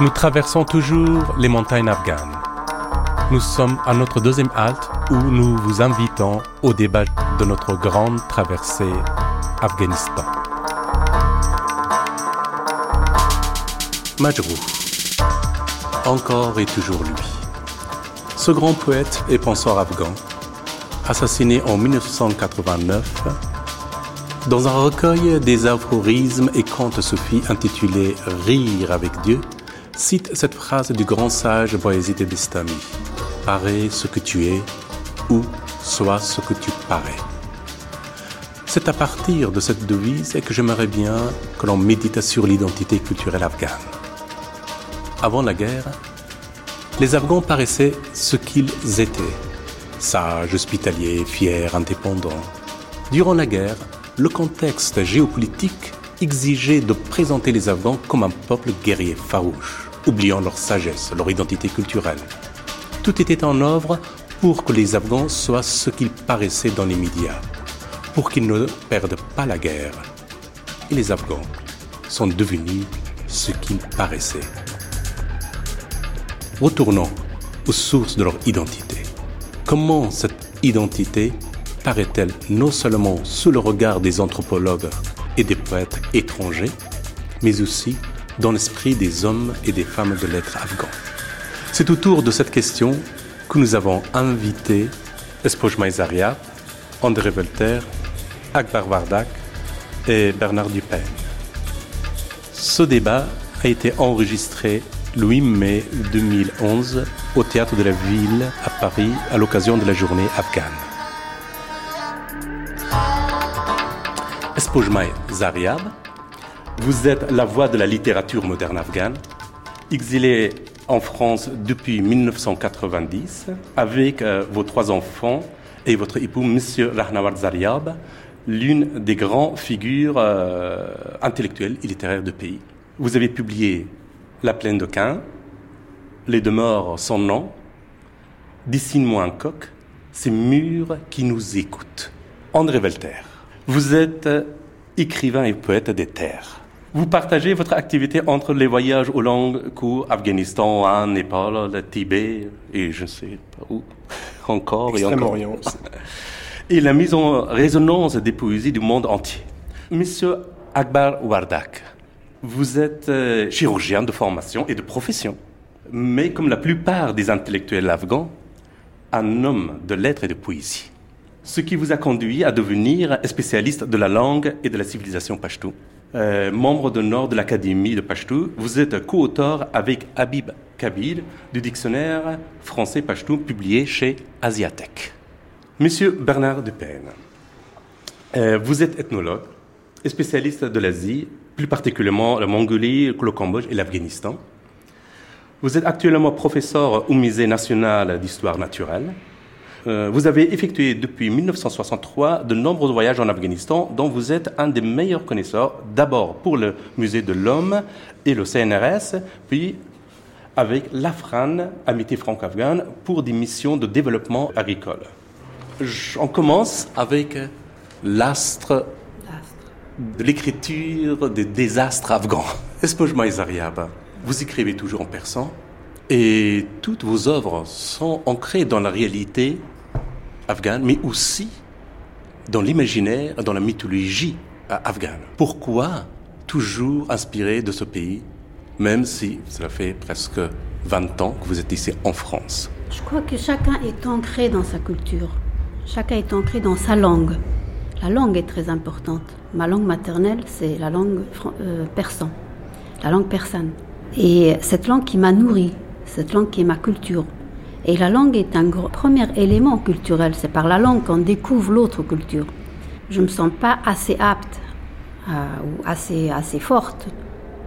Nous traversons toujours les montagnes afghanes. Nous sommes à notre deuxième halte où nous vous invitons au débat de notre grande traversée Afghanistan. Majrou. Encore et toujours lui. Ce grand poète et penseur afghan, assassiné en 1989, dans un recueil des aphorismes et contes soufis intitulé Rire avec Dieu, cite cette phrase du grand sage Bayezid Bistami Parais ce que tu es ou sois ce que tu parais. C'est à partir de cette devise que j'aimerais bien que l'on médite sur l'identité culturelle afghane. Avant la guerre, les Afghans paraissaient ce qu'ils étaient, sages, hospitaliers, fiers, indépendants. Durant la guerre, le contexte géopolitique exigeait de présenter les Afghans comme un peuple guerrier farouche, oubliant leur sagesse, leur identité culturelle. Tout était en œuvre pour que les Afghans soient ce qu'ils paraissaient dans les médias, pour qu'ils ne perdent pas la guerre. Et les Afghans sont devenus ce qu'ils paraissaient. Retournons aux sources de leur identité. Comment cette identité paraît-elle non seulement sous le regard des anthropologues et des poètes étrangers, mais aussi dans l'esprit des hommes et des femmes de l'être afghan C'est autour de cette question que nous avons invité Espoj Maïzaria, André Voltaire, Akbar Vardak et Bernard Dupin. Ce débat a été enregistré le 8 mai 2011 au théâtre de la ville à Paris à l'occasion de la journée afghane. Espojmay Zariab, vous êtes la voix de la littérature moderne afghane, exilé en France depuis 1990 avec euh, vos trois enfants et votre époux, M. Rahnawar Zariab, l'une des grandes figures euh, intellectuelles et littéraires du pays. Vous avez publié la plaine de Cain, les demeures sans nom, dessine-moi un coq, ces murs qui nous écoutent. André Velter, vous êtes écrivain et poète des terres. Vous partagez votre activité entre les voyages aux langues cours, Afghanistan, Inde, Népal, le Tibet et je ne sais pas où encore et encore. Et la mise en résonance des poésies du monde entier. Monsieur Akbar Wardak, vous êtes euh, chirurgien de formation et de profession, mais comme la plupart des intellectuels afghans, un homme de lettres et de poésie. Ce qui vous a conduit à devenir spécialiste de la langue et de la civilisation pashto. Euh, membre d'honneur de l'Académie de Pashto, vous êtes co-auteur avec Habib Kabir du dictionnaire français pashto publié chez Asiatech. Monsieur Bernard Dupain, euh, vous êtes ethnologue et spécialiste de l'Asie plus particulièrement la Mongolie, le Cambodge et l'Afghanistan. Vous êtes actuellement professeur au Musée national d'histoire naturelle. Euh, vous avez effectué depuis 1963 de nombreux voyages en Afghanistan, dont vous êtes un des meilleurs connaisseurs, d'abord pour le Musée de l'Homme et le CNRS, puis avec l'AFRAN, Amitié franco-afghane, pour des missions de développement agricole. On commence avec l'astre de l'écriture des désastres afghans. Espojma Zariab, vous écrivez toujours en persan et toutes vos œuvres sont ancrées dans la réalité afghane, mais aussi dans l'imaginaire, dans la mythologie afghane. Pourquoi toujours inspiré de ce pays, même si cela fait presque 20 ans que vous êtes ici en France? Je crois que chacun est ancré dans sa culture, chacun est ancré dans sa langue. La langue est très importante. Ma langue maternelle, c'est la langue euh, persan, la langue persane. Et cette langue qui m'a nourri, cette langue qui est ma culture. Et la langue est un premier élément culturel. C'est par la langue qu'on découvre l'autre culture. Je ne me sens pas assez apte euh, ou assez, assez forte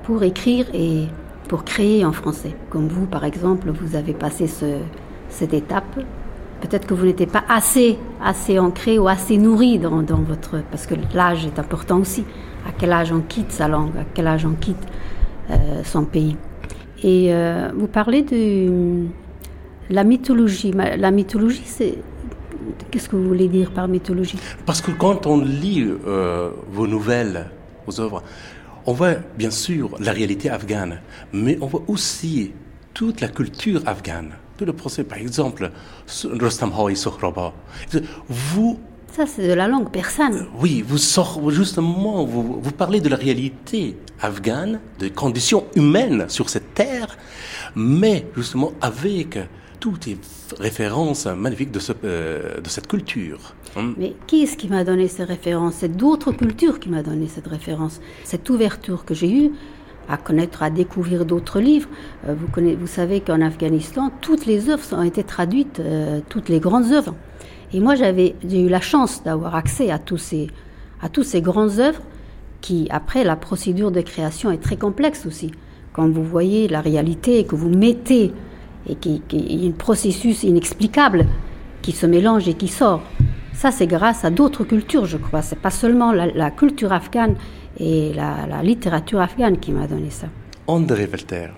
pour écrire et pour créer en français. Comme vous, par exemple, vous avez passé ce, cette étape peut-être que vous n'étiez pas assez, assez ancré ou assez nourri dans, votre... Parce que l'âge est important aussi. À quel âge on quitte sa langue, à quel âge on quitte euh, son pays? Et euh, vous parlez de la mythologie. La mythologie, c'est... Qu'est-ce que vous voulez dire par mythologie? Parce que quand on lit euh, vos nouvelles, vos œuvres, on voit bien sûr la réalité afghane, mais on voit aussi toute la culture afghane. Tout le procès, par exemple, Rostam Hawi Sohraba. Vous ça, c'est de la langue persane. Oui, vous sortez justement, vous, vous, parlez de la réalité afghane, des conditions humaines sur cette terre, mais justement avec toutes les références magnifiques de, ce, euh, de cette culture. Hein? Mais qui est-ce qui m'a donné ces références? C'est d'autres cultures qui m'a donné cette référence. Cette ouverture que j'ai eue à connaître, à découvrir d'autres livres. Euh, vous, connaissez, vous savez qu'en Afghanistan, toutes les œuvres ont été traduites, euh, toutes les grandes œuvres. Et moi, j'avais, eu la chance d'avoir accès à tous ces, à tous ces grandes œuvres qui, après, la procédure de création est très complexe aussi. Quand vous voyez la réalité que vous mettez et qu'il y a un processus inexplicable qui se mélange et qui sort. Ça, c'est grâce à d'autres cultures, je crois. C'est pas seulement la, culture afghane et la, littérature afghane qui m'a donné ça. André Walter,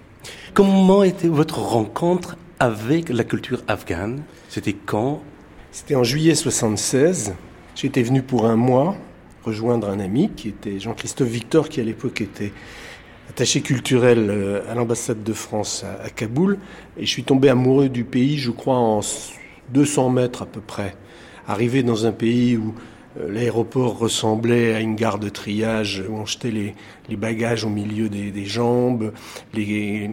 comment était votre rencontre avec la culture afghane? C'était quand C'était en juillet 76. J'étais venu pour un mois rejoindre un ami qui était Jean-Christophe Victor, qui à l'époque était attaché culturel euh, à l'ambassade de France à, Kaboul, et je suis tombé amoureux du pays, je crois, en 200 mètres à peu près. Arrivé dans un pays où euh, l'aéroport ressemblait à une gare de triage, où on jetait les, bagages au milieu des, jambes, les,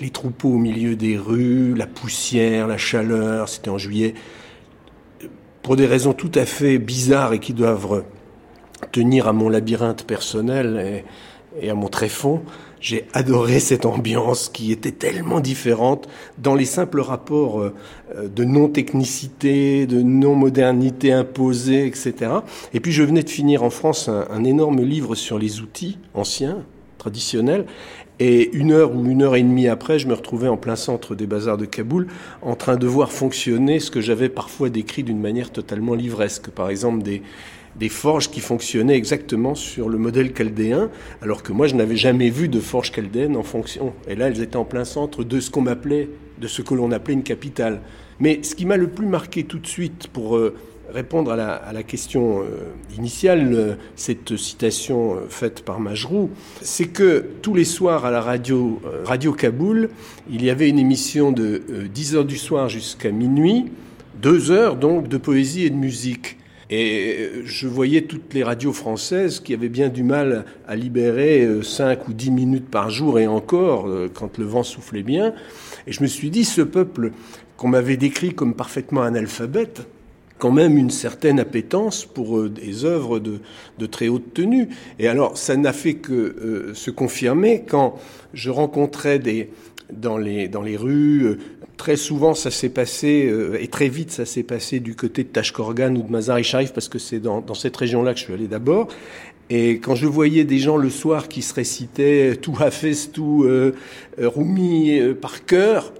les troupeaux au milieu des rues, la poussière, la chaleur, c'était en juillet. Pour des raisons tout à fait bizarres et qui doivent tenir à mon labyrinthe personnel, et, à mon tréfonds, j'ai adoré cette ambiance qui était tellement différente dans les simples rapports euh, de non-technicité, de non-modernité imposée, etc. Et puis je venais de finir en France un, énorme livre sur les outils anciens, traditionnels, et une heure ou une heure et demie après, je me retrouvais en plein centre des bazars de Kaboul, en train de voir fonctionner ce que j'avais parfois décrit d'une manière totalement livresque. Par exemple, des, forges qui fonctionnaient exactement sur le modèle chaldéen, alors que moi je n'avais jamais vu de forges chaldéennes en fonction. Et là, elles étaient en plein centre de ce qu'on m'appelait, de ce que l'on appelait une capitale. Mais ce qui m'a le plus marqué tout de suite pour euh, répondre à la, question euh, initiale, euh, cette citation faite par Majrou, c'est que tous les soirs à la radio, radio Kaboul, il y avait une émission de 10 heures du soir jusqu'à minuit, deux heures donc de poésie et de musique. Et je voyais toutes les radios françaises qui avaient bien du mal à libérer 5 euh, ou 10 minutes par jour et encore quand le vent soufflait bien. Et je me suis dit, ce peuple qu'on m'avait décrit comme parfaitement analphabète, quand même une certaine appétence pour euh, des œuvres de, de, très haute tenue. Et alors, ça n'a fait que se confirmer quand je rencontrais des, dans les, dans les rues. Très souvent, ça s'est passé, euh, et très vite, ça s'est passé du côté de Tashkorgan ou de Mazar-e-Sharif, parce que c'est dans cette région-là que je suis allé d'abord. Et quand je voyais des gens le soir qui se récitaient tout Hafez, tout euh, Rumi euh, par cœur,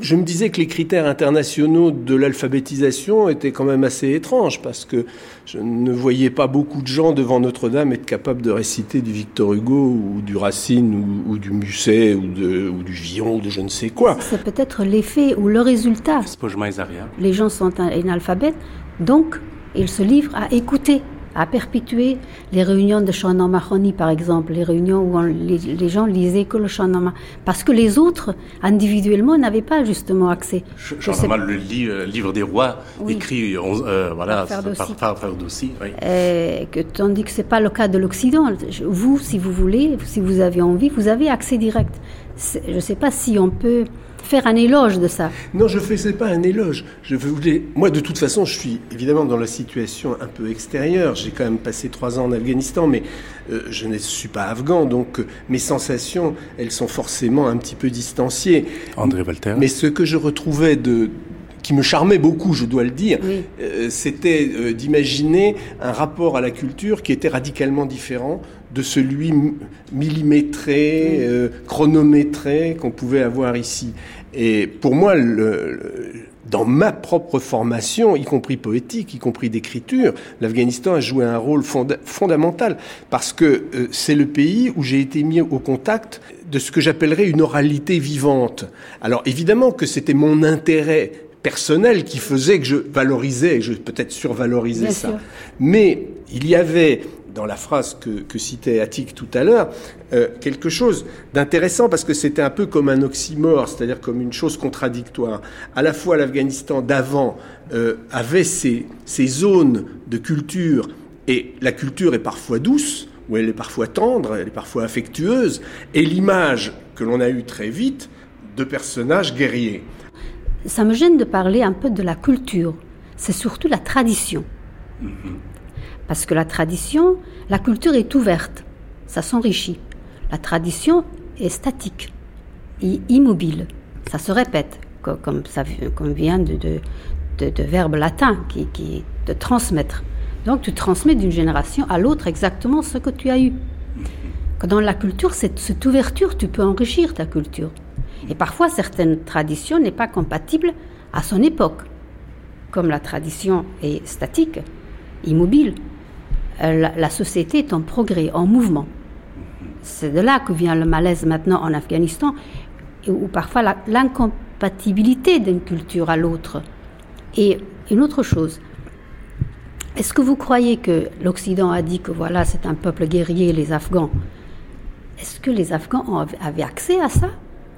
je me disais que les critères internationaux de l'alphabétisation étaient quand même assez étranges parce que je ne voyais pas beaucoup de gens devant Notre-Dame être capables de réciter du Victor Hugo ou du Racine ou, du Musset ou, ou, du Villon ou de je ne sais quoi. C'est peut-être l'effet ou le résultat. Les gens sont analphabètes, donc ils se livrent à écouter à perpétuer les réunions de Shahnama Mahoni, par exemple, les réunions où les, gens lisaient que le Shahnama, parce que les autres, individuellement, n'avaient pas justement accès. Shahnama, le euh, livre des rois, écrit euh, voilà, par Frère Dossi. que, tandis que ce n'est pas le cas de l'Occident. Vous, si vous voulez, si vous avez envie, vous avez accès direct. Je ne sais pas si on peut faire un éloge de ça. Non, je ne faisais pas un éloge. Je voulais... Moi, de toute façon, je suis évidemment dans la situation un peu extérieure. J'ai quand même passé trois ans en Afghanistan, mais euh, je ne suis pas afghan, donc euh, mes sensations, elles sont forcément un petit peu distanciées. André Walter. Mais ce que je retrouvais de, qui me charmait beaucoup, je dois le dire, euh, c'était d'imaginer un rapport à la culture qui était radicalement différent de celui millimétré, euh, chronométré qu'on pouvait avoir ici. Et pour moi, le, dans ma propre formation, y compris poétique, y compris d'écriture, l'Afghanistan a joué un rôle fondamental parce que euh, c'est le pays où j'ai été mis au contact de ce que j'appellerais une oralité vivante. Alors évidemment que c'était mon intérêt personnel qui faisait que je valorisais, je peut-être survalorisais ça. Mais il y avait dans la phrase que, citait Attic tout à l'heure, euh, quelque chose d'intéressant parce que c'était un peu comme un oxymore, c'est-à-dire comme une chose contradictoire. À la fois l'Afghanistan d'avant euh, avait ces, ces zones de culture, et la culture est parfois douce, ou elle est parfois tendre, elle est parfois affectueuse, et l'image que l'on a eue très vite de personnages guerriers. Ça me gêne de parler un peu de la culture, c'est surtout la tradition. Mm-hmm. Parce que la tradition, la culture est ouverte, ça s'enrichit. La tradition est statique, immobile, ça se répète, comme, vient de, de, verbe latin, qui, qui de transmettre. Donc tu transmets d'une génération à l'autre exactement ce que tu as eu. Dans la culture, cette, cette ouverture, tu peux enrichir ta culture. Et parfois, certaines traditions n'est pas compatible à son époque. Comme la tradition est statique, immobile, euh, la, société est en progrès, en mouvement. C'est de là que vient le malaise maintenant en Afghanistan, ou parfois l'incompatibilité d'une culture à l'autre. Et une autre chose, est-ce que vous croyez que l'Occident a dit que voilà, c'est un peuple guerrier, les Afghans? Est-ce que les Afghans avaient accès à ça?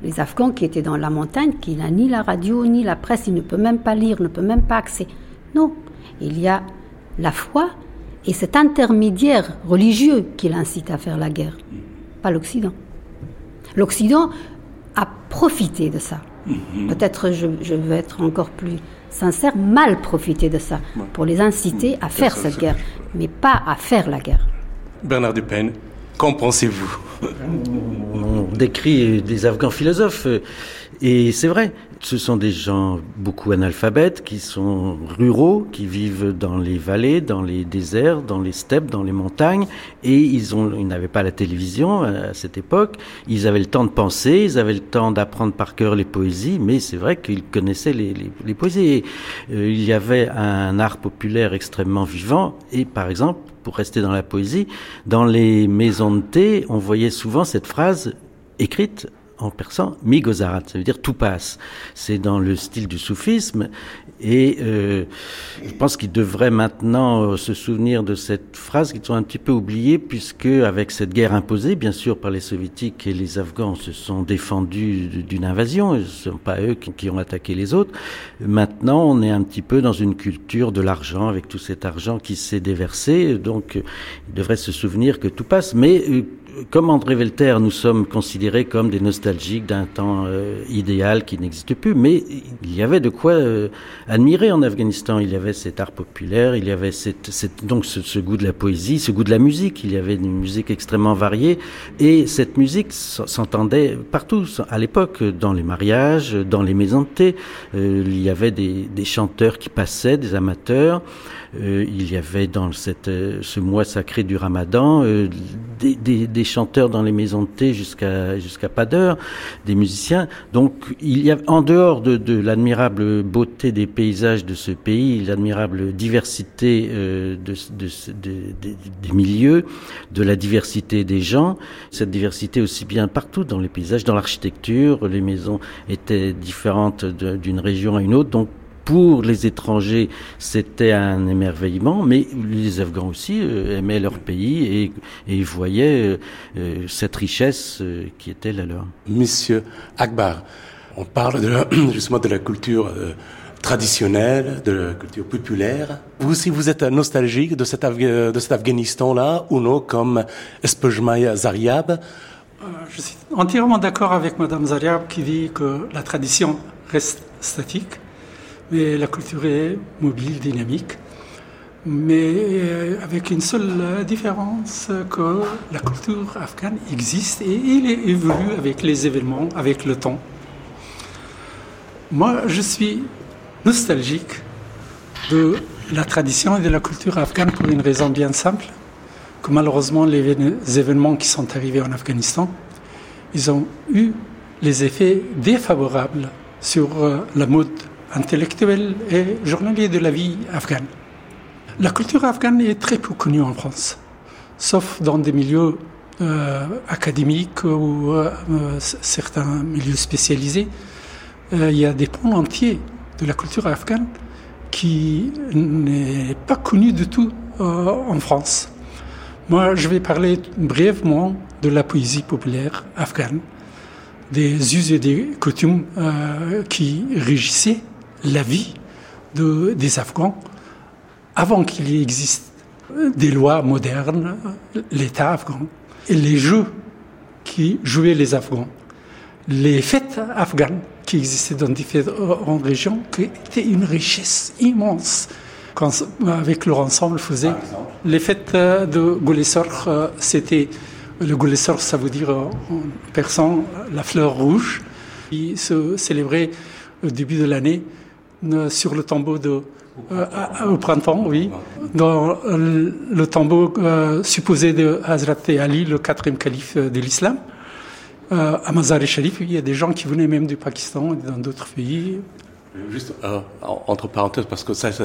Les Afghans qui étaient dans la montagne, qui n'a ni la radio, ni la presse, ils ne peuvent même pas lire, ne peuvent même pas accès. Non, il y a la foi et cet intermédiaire religieux qui l'incite à faire la guerre, pas l'Occident. L'Occident a profité de ça. Mhm. Peut-être je, je vais être encore plus sincère, mal profité de ça pour les inciter à faire cette guerre, mais pas à faire la guerre. Bernard Dupen, qu'en pensez-vous? On décrit des Afghans philosophes, et c'est vrai, ce sont des gens beaucoup analphabètes, qui sont ruraux, qui vivent dans les vallées, dans les déserts, dans les steppes, dans les montagnes, et ils n'avaient pas la télévision à cette époque. Ils avaient le temps de penser, ils avaient le temps d'apprendre par cœur les poésies, mais c'est vrai qu'ils connaissaient les, les, poésies. Euh, il y avait un art populaire extrêmement vivant, et par exemple, pour rester dans la poésie, dans les maisons de thé, on voyait souvent cette phrase écrite en persan, migozarat, ça veut dire tout passe. C'est dans le style du soufisme et euh, je pense qu'ils devraient maintenant euh, se souvenir de cette phrase qu'ils ont un petit peu oubliée puisque avec cette guerre imposée, bien sûr, par les soviétiques et les Afghans se sont défendus d'une invasion, ce ne sont pas eux qui, ont attaqué les autres. Maintenant, on est un petit peu dans une culture de l'argent avec tout cet argent qui s'est déversé, donc ils devraient se souvenir que tout passe. Mais euh, comme André Velter, nous sommes considérés comme des nostalgiques d'un temps euh, idéal qui n'existe plus, mais il y avait de quoi euh, admirer en Afghanistan. Il y avait cet art populaire, il y avait cette, cette, donc ce, goût de la poésie, ce goût de la musique. Il y avait une musique extrêmement variée, et cette musique s'entendait partout à l'époque, dans les mariages, dans les maisons de thé. Euh, il y avait des, des chanteurs qui passaient, des amateurs. Euh, il y avait dans euh, ce mois sacré du Ramadan euh, des, chanteurs dans les maisons de thé jusqu'à jusqu'à pas d'heure, des musiciens. Donc il y a en dehors de, l'admirable beauté des paysages de ce pays, l'admirable diversité de, de, des milieux, de la diversité des gens, cette diversité aussi bien partout dans les paysages, dans l'architecture, les maisons étaient différentes d'une région à une autre. Donc pour les étrangers, c'était un émerveillement, mais les Afghans aussi euh, aimaient leur pays et, et voyaient euh, euh, cette richesse qui était la leur. Monsieur Akbar, on parle de justement de la culture traditionnelle, de la culture populaire. Vous aussi, vous êtes nostalgique de cet, de cet Afghanistan-là, ou non, comme Espejmaya Zariab? Je suis entièrement d'accord avec Madame Zariab qui dit que la tradition reste statique mais la culture est mobile, dynamique, mais euh, avec une seule différence que la culture afghane existe et il évolue avec les événements, avec le temps. Moi, je suis nostalgique de la tradition et de la culture afghane pour une raison bien simple, que malheureusement les événements qui sont arrivés en Afghanistan, ils ont eu les effets défavorables sur euh, la mode intellectuel et journalier de la vie afghane. La culture afghane est très peu connue en France, sauf dans des milieux euh, académiques ou euh, certains milieux spécialisés. Euh, il y a des pôles entiers de la culture afghane qui n'est pas connue du tout euh, en France. Moi, je vais parler brièvement de la poésie populaire afghane, des us et des coutumes euh, qui régissaient la vie de, des Afghans avant qu'il existe des lois modernes, l'État afghan, et les jeux qui jouaient les Afghans, les fêtes afghanes qui existaient dans différentes régions, qui étaient une richesse immense. Quand, avec leur ensemble, faisait les fêtes de Golesor, euh, c'était le Golesor, ça veut dire en persan la fleur rouge, qui se célébrait au début de l'année euh, sur le tombeau de euh, au printemps, oui, dans le tombeau supposé de Hazrat Ali, le quatrième calife de l'islam. Euh, à Mazar-e-Sharif, il y a des gens qui venaient même du Pakistan et dans d'autres pays. Juste euh, entre parenthèses, parce que ça, ça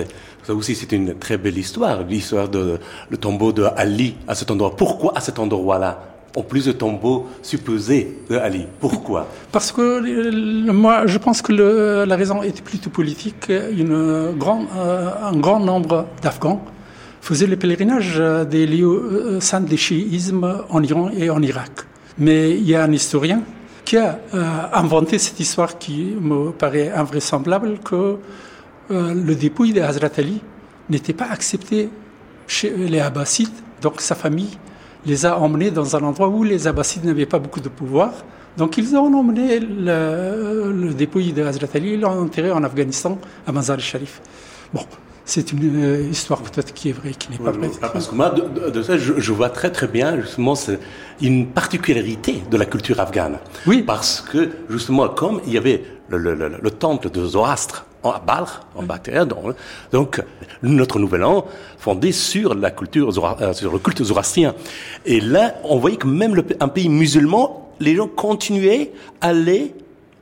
aussi c'est une très belle histoire, l'histoire de le tombeau de Ali à cet endroit. Pourquoi à cet endroit-là? Plus de tombeau supposé de. Pourquoi? Parce que moi, je pense que la raison était plutôt politique. Euh, un grand nombre d'Afghans faisaient le pèlerinage des lieux saints des chiisme en Iran et en Irak. Mais il y a un historien qui a euh, inventé cette histoire qui me paraît invraisemblable que euh, le dépouille de Hazrat Ali n'était pas accepté chez les Abbassides, donc sa famille les a emmenés dans un endroit où les Abbassides n'avaient pas beaucoup de pouvoir. Donc ils ont emmené le, le dépouille de Hazrat Ali, ils l'ont enterré en Afghanistan, à Mazar-e-Sharif. Bon, c'est une euh, histoire peut-être qui est vraie, qui n'est pas vraie. Parce que moi, de, ça, je, vois très très bien justement une particularité de la culture afghane. Oui. Parce que justement, comme il y avait le, temple de Zoroastre en Balkh, en Bactère, donc notre nouvel an fondé sur la culture, euh, sur le culte zoroastrien. Et là, on voyait que même un pays musulman, les gens continuaient à aller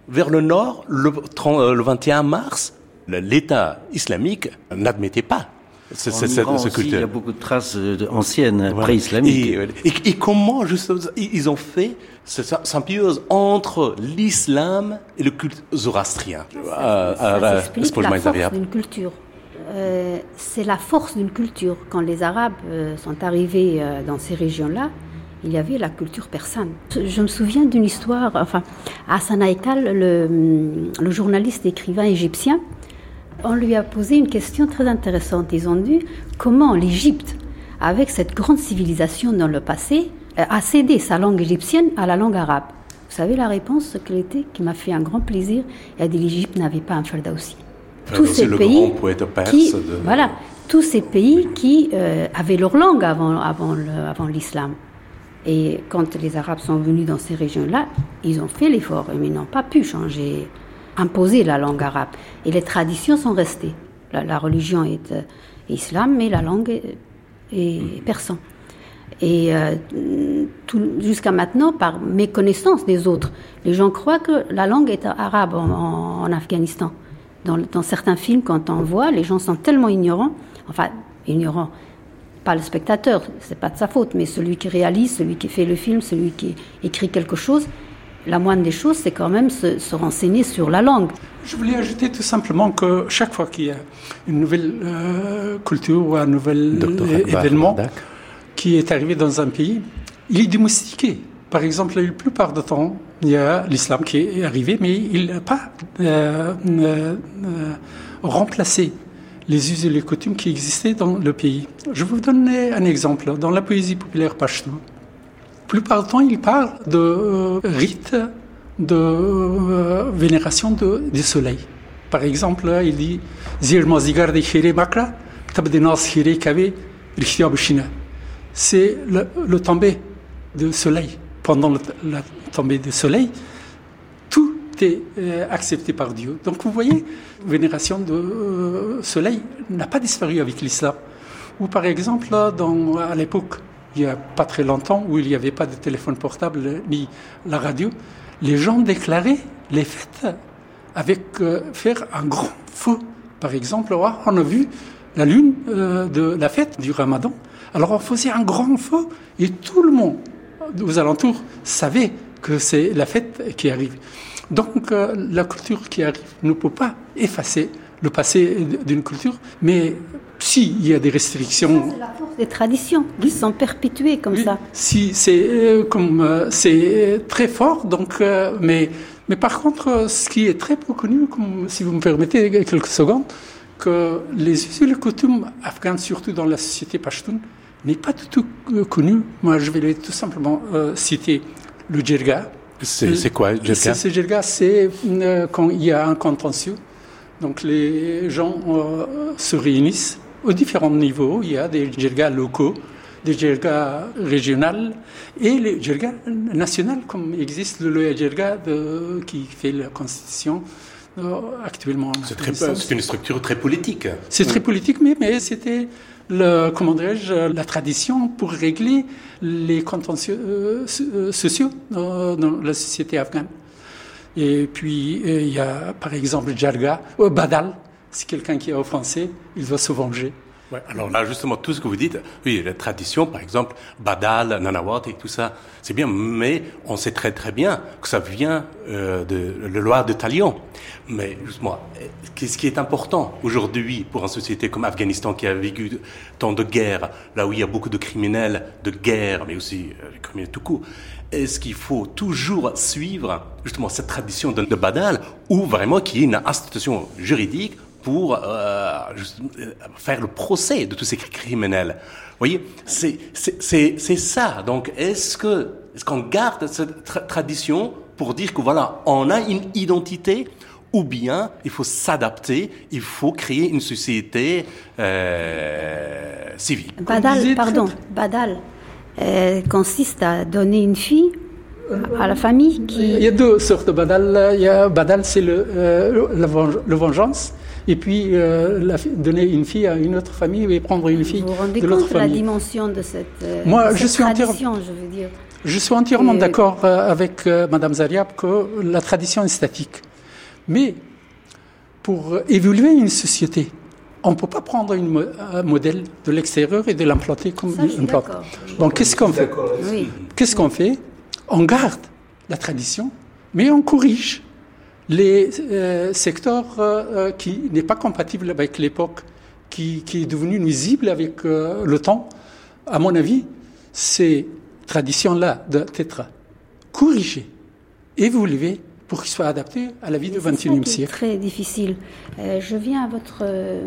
vers le nord le, le 21 mars l'État islamique n'admettait pas ce, culte. Il y a beaucoup de traces euh, anciennes, pré-islamiques. Et, comment justement, ils ont fait cette symbiose entre l'islam et le culte zoroastrien Ça, ça, explique la force d'une culture. Euh, c'est la force d'une culture. Quand les Arabes euh, sont arrivés dans ces régions-là, il y avait la culture persane. Je me souviens d'une histoire, enfin, Hassan Haikal, le, le journaliste écrivain égyptien, on lui a posé une question très intéressante. Ils ont dit comment l'Égypte, avec cette grande civilisation dans le passé, euh, a cédé sa langue égyptienne à la langue arabe? Vous savez la réponse quelle était, qui m'a fait un grand plaisir? Il a dit l'Égypte n'avait pas un aussi. Tous ces pays qui, voilà, tous ces pays qui euh, avaient leur langue avant, avant, l'islam. Et quand les Arabes sont venus dans ces régions-là, ils ont fait l'effort, mais ils n'ont pas pu changer imposer la langue arabe. Et les traditions sont restées. La, religion est euh, islam, mais la langue est, persan. Et euh, jusqu'à maintenant, par méconnaissance des autres, les gens croient que la langue est arabe en, Afghanistan. Dans, dans, certains films, quand on voit, les gens sont tellement ignorants, enfin ignorants, pas le spectateur, c'est pas de sa faute, mais celui qui réalise, celui qui fait le film, celui qui écrit quelque chose, la moindre des choses, c'est quand même se, renseigner sur la langue. Je voulais ajouter tout simplement que chaque fois qu'il y a une nouvelle euh, culture ou un nouvel événement qui est arrivé dans un pays, il est domestiqué. Par exemple, la plupart du temps, il y a l'islam qui est arrivé, mais il n'a pas euh, euh, remplacé les us et les coutumes qui existaient dans le pays. Je vais vous donner un exemple. Dans la poésie populaire pashto, plupart du temps, il parle de euh, rites de euh, vénération de, du soleil. Par exemple, il dit C'est le, le tombé du soleil. Pendant la tombée du soleil, tout est euh, accepté par Dieu. Donc vous voyez, vénération du soleil n'a pas disparu avec l'islam. Ou par exemple, à l'époque il n'y a pas très longtemps, où il n'y avait pas de téléphone portable ni la radio, les gens déclaraient les fêtes avec euh, faire un grand feu. Par exemple, on a vu la lune euh, de la fête du Ramadan. Alors on faisait un grand feu et tout le monde aux alentours savait que c'est la fête qui arrive. Donc euh, la culture qui arrive ne peut pas effacer le passé d'une culture, mais s'il y a des restrictions... C'est la force des traditions qui sont perpétuées comme ça. Si c'est euh, comme euh, c'est très fort, donc mais mais par contre, ce qui est très peu connu, comme, si vous me permettez quelques secondes, que les us et les coutumes afghanes, surtout dans la société pashtun, n'est pas du tout connu. Moi, je vais tout simplement citer le djerga, c'est quoi, Jirga? C'est Jirga, c'est euh, quand il y a un contentieux. Donc les gens euh, se réunissent aux différents niveaux. Il y a des Jirga locaux, des Jirga régionales et les Jirga nationales, comme existe le Jirga qui fait la constitution euh, actuellement. C'est une structure très politique. C'est très politique, mais, mais c'était le, comment dirais-je, la tradition pour régler les contentieux euh, euh, sociaux dans, la société afghane. Et puis, euh, il y a par exemple Jarga, Badal, si quelqu'un qui est offensé, il doit se venger. Alors là, justement, tout ce que vous dites, oui, la tradition, par exemple, Badal, Nanawat et tout ça, c'est bien, mais on sait très très bien que ça vient euh, de la loi de Talion. Mais justement, qu'est-ce qui est important aujourd'hui pour une société comme Afghanistan qui a vécu tant de guerres, là où il y a beaucoup de criminels de guerre, mais aussi euh, les criminels tout court est-ce qu'il faut toujours suivre justement cette tradition de Badal ou vraiment qu'il y ait une institution juridique pour euh, euh, faire le procès de tous ces criminels. Vous voyez, c'est ça. Donc, est-ce que est-ce qu'on garde cette tradition pour dire que voilà, on a une identité ou bien il faut s'adapter, il faut créer une société euh, civile? Badal, pardon, Badal euh, consiste à donner une fille à la famille qui... Il y a deux sortes de Badal. Il y a Badal, c'est le, euh, le vengeance et puis euh, donner une fille à une autre famille et prendre une fille vous vous rendez de l'autre famille. la dimension de cette, euh, Moi, de je cette suis tradition, je veux dire. Je suis entièrement Et- d'accord euh, avec euh, Madame Zariab que la tradition est statique. Mais pour évoluer une société, on ne peut pas prendre une mo- un modèle de l'extérieur et de l'implanter comme Ça, une plante. Donc, qu'est-ce qu'on fait? Oui. Qu'est-ce qu'on fait? On garde la tradition, mais on corrige les euh, secteurs euh, euh, qui n'est pas compatible avec l'époque, qui, qui est devenu nuisible avec euh, le temps. À mon avis, ces traditions-là doivent être corrigées, évoluées pour qu'ils soient adaptés à la vie du C'est XXIe siècle. très difficile. Euh, je viens à votre euh,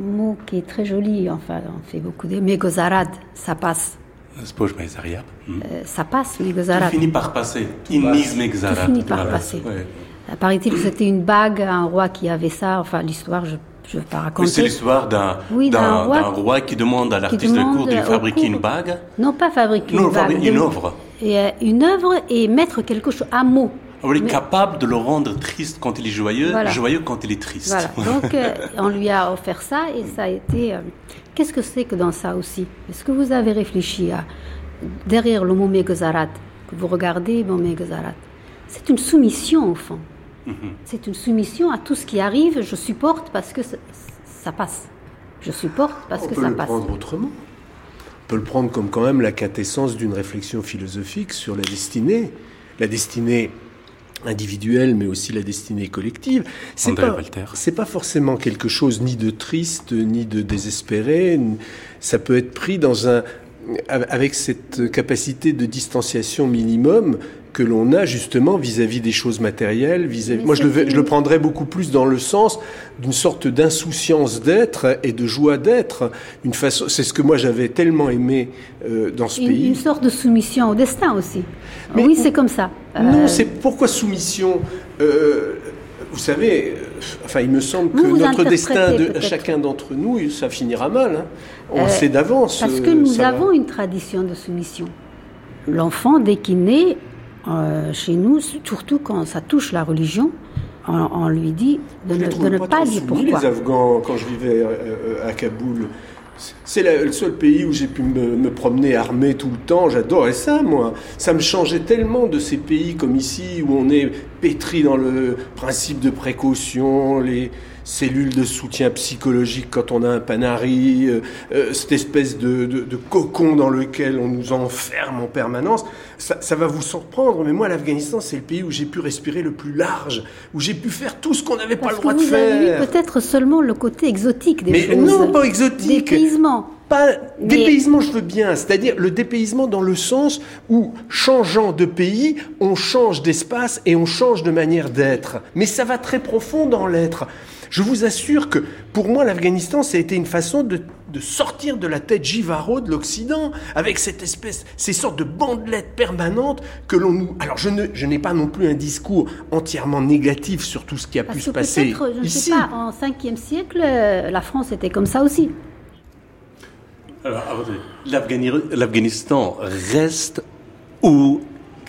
mot qui est très joli, enfin, on fait beaucoup de Megozarad, ça passe. Ça passe, Tout Megozarad. finit par passer. Inis Megzarat. finit par Voilà. passer. Paraît-il que c'était une bague, un roi qui avait ça, enfin, l'histoire, je ne vais pas raconter. c'est l'histoire d'un Oui, roi qui demande à l'artiste de cour de lui fabriquer cours- une bague. Non, pas fabriquer Non, une bague. une de- œuvre. Et, euh, une œuvre et mettre quelque chose, un mot. On est Mais- capable de le rendre triste quand il est joyeux, Voilà. joyeux quand il est triste. Voilà. Donc, euh, on lui a offert ça et ça a été. euh, Qu'est-ce que c'est que dans ça aussi? Est-ce que vous avez réfléchi à derrière le mot Megazarat que vous regardez, bon Megazarat, c'est une soumission au fond. C'est une soumission à tout ce qui arrive. Je supporte parce que ça, ça passe. Je supporte parce On que peut ça le passe. prendre autrement. On peut le prendre comme quand même la quintessence d'une réflexion philosophique sur la destinée. La destinée individuelle, mais aussi la destinée collective. C'est André pas, Walter. c'est pas forcément quelque chose ni de triste, ni de désespéré. Ça peut être pris dans un, avec cette capacité de distanciation minimum que l'on a justement vis-à-vis des choses matérielles. Vis-à-vis... Mais Moi, je le, je le prendrais beaucoup plus dans le sens d'une sorte d'insouciance d'être et de joie d'être. Une façon, c'est ce que moi j'avais tellement aimé euh, dans ce Une, pays. une sorte de soumission au destin aussi. Mais- oui, c'est comme ça. Non, Euh, c'est pourquoi soumission euh, Vous savez, enfin, il me semble que Vous, notre destin de chacun d'entre nous, ça finira mal. hein. On Euh, le sait d'avance. Parce que euh, nous ça va. avons une tradition de soumission. L'enfant, dès qu'il naît, euh, chez nous, surtout quand ça touche la religion, on, on lui dit de Je ne, trouve de ne pas pas dire pourquoi. Les Afghans, quand je vivais euh, euh, à Kaboul, c'est le seul pays où j'ai pu me, me promener armé tout le temps. J'adorais ça, moi. Ça me changeait tellement de ces pays comme ici où on est pétri dans le principe de précaution. Les... cellule de soutien psychologique quand on a un panari, euh, euh, cette espèce de, de, cocon dans lequel on nous enferme en permanence. Ça, ça va vous surprendre, mais moi, l'Afghanistan, c'est le pays où j'ai pu respirer le plus large, où j'ai pu faire tout ce qu'on n'avait pas le droit de faire. Peut-être seulement le côté exotique des mais choses. Non, pas exotique. Dépaysement. Pas dépaysement, je veux bien, c'est-à-dire le dépaysement dans le sens où, changeant de pays, on change d'espace et on change de manière d'être. Mais ça va très profond dans l'être. Je vous assure que pour moi, l'Afghanistan, ça a été une façon de, sortir de la tête givaro de l'Occident, avec cette espèce, ces sortes de bandelettes permanentes que l'on nous. Alors, je, ne, je n'ai pas non plus un discours entièrement négatif sur tout ce qui a pu se passer je ici. Ne sais pas, en 5e siècle, la France était comme ça aussi. Alors, l'Afghanistan reste où,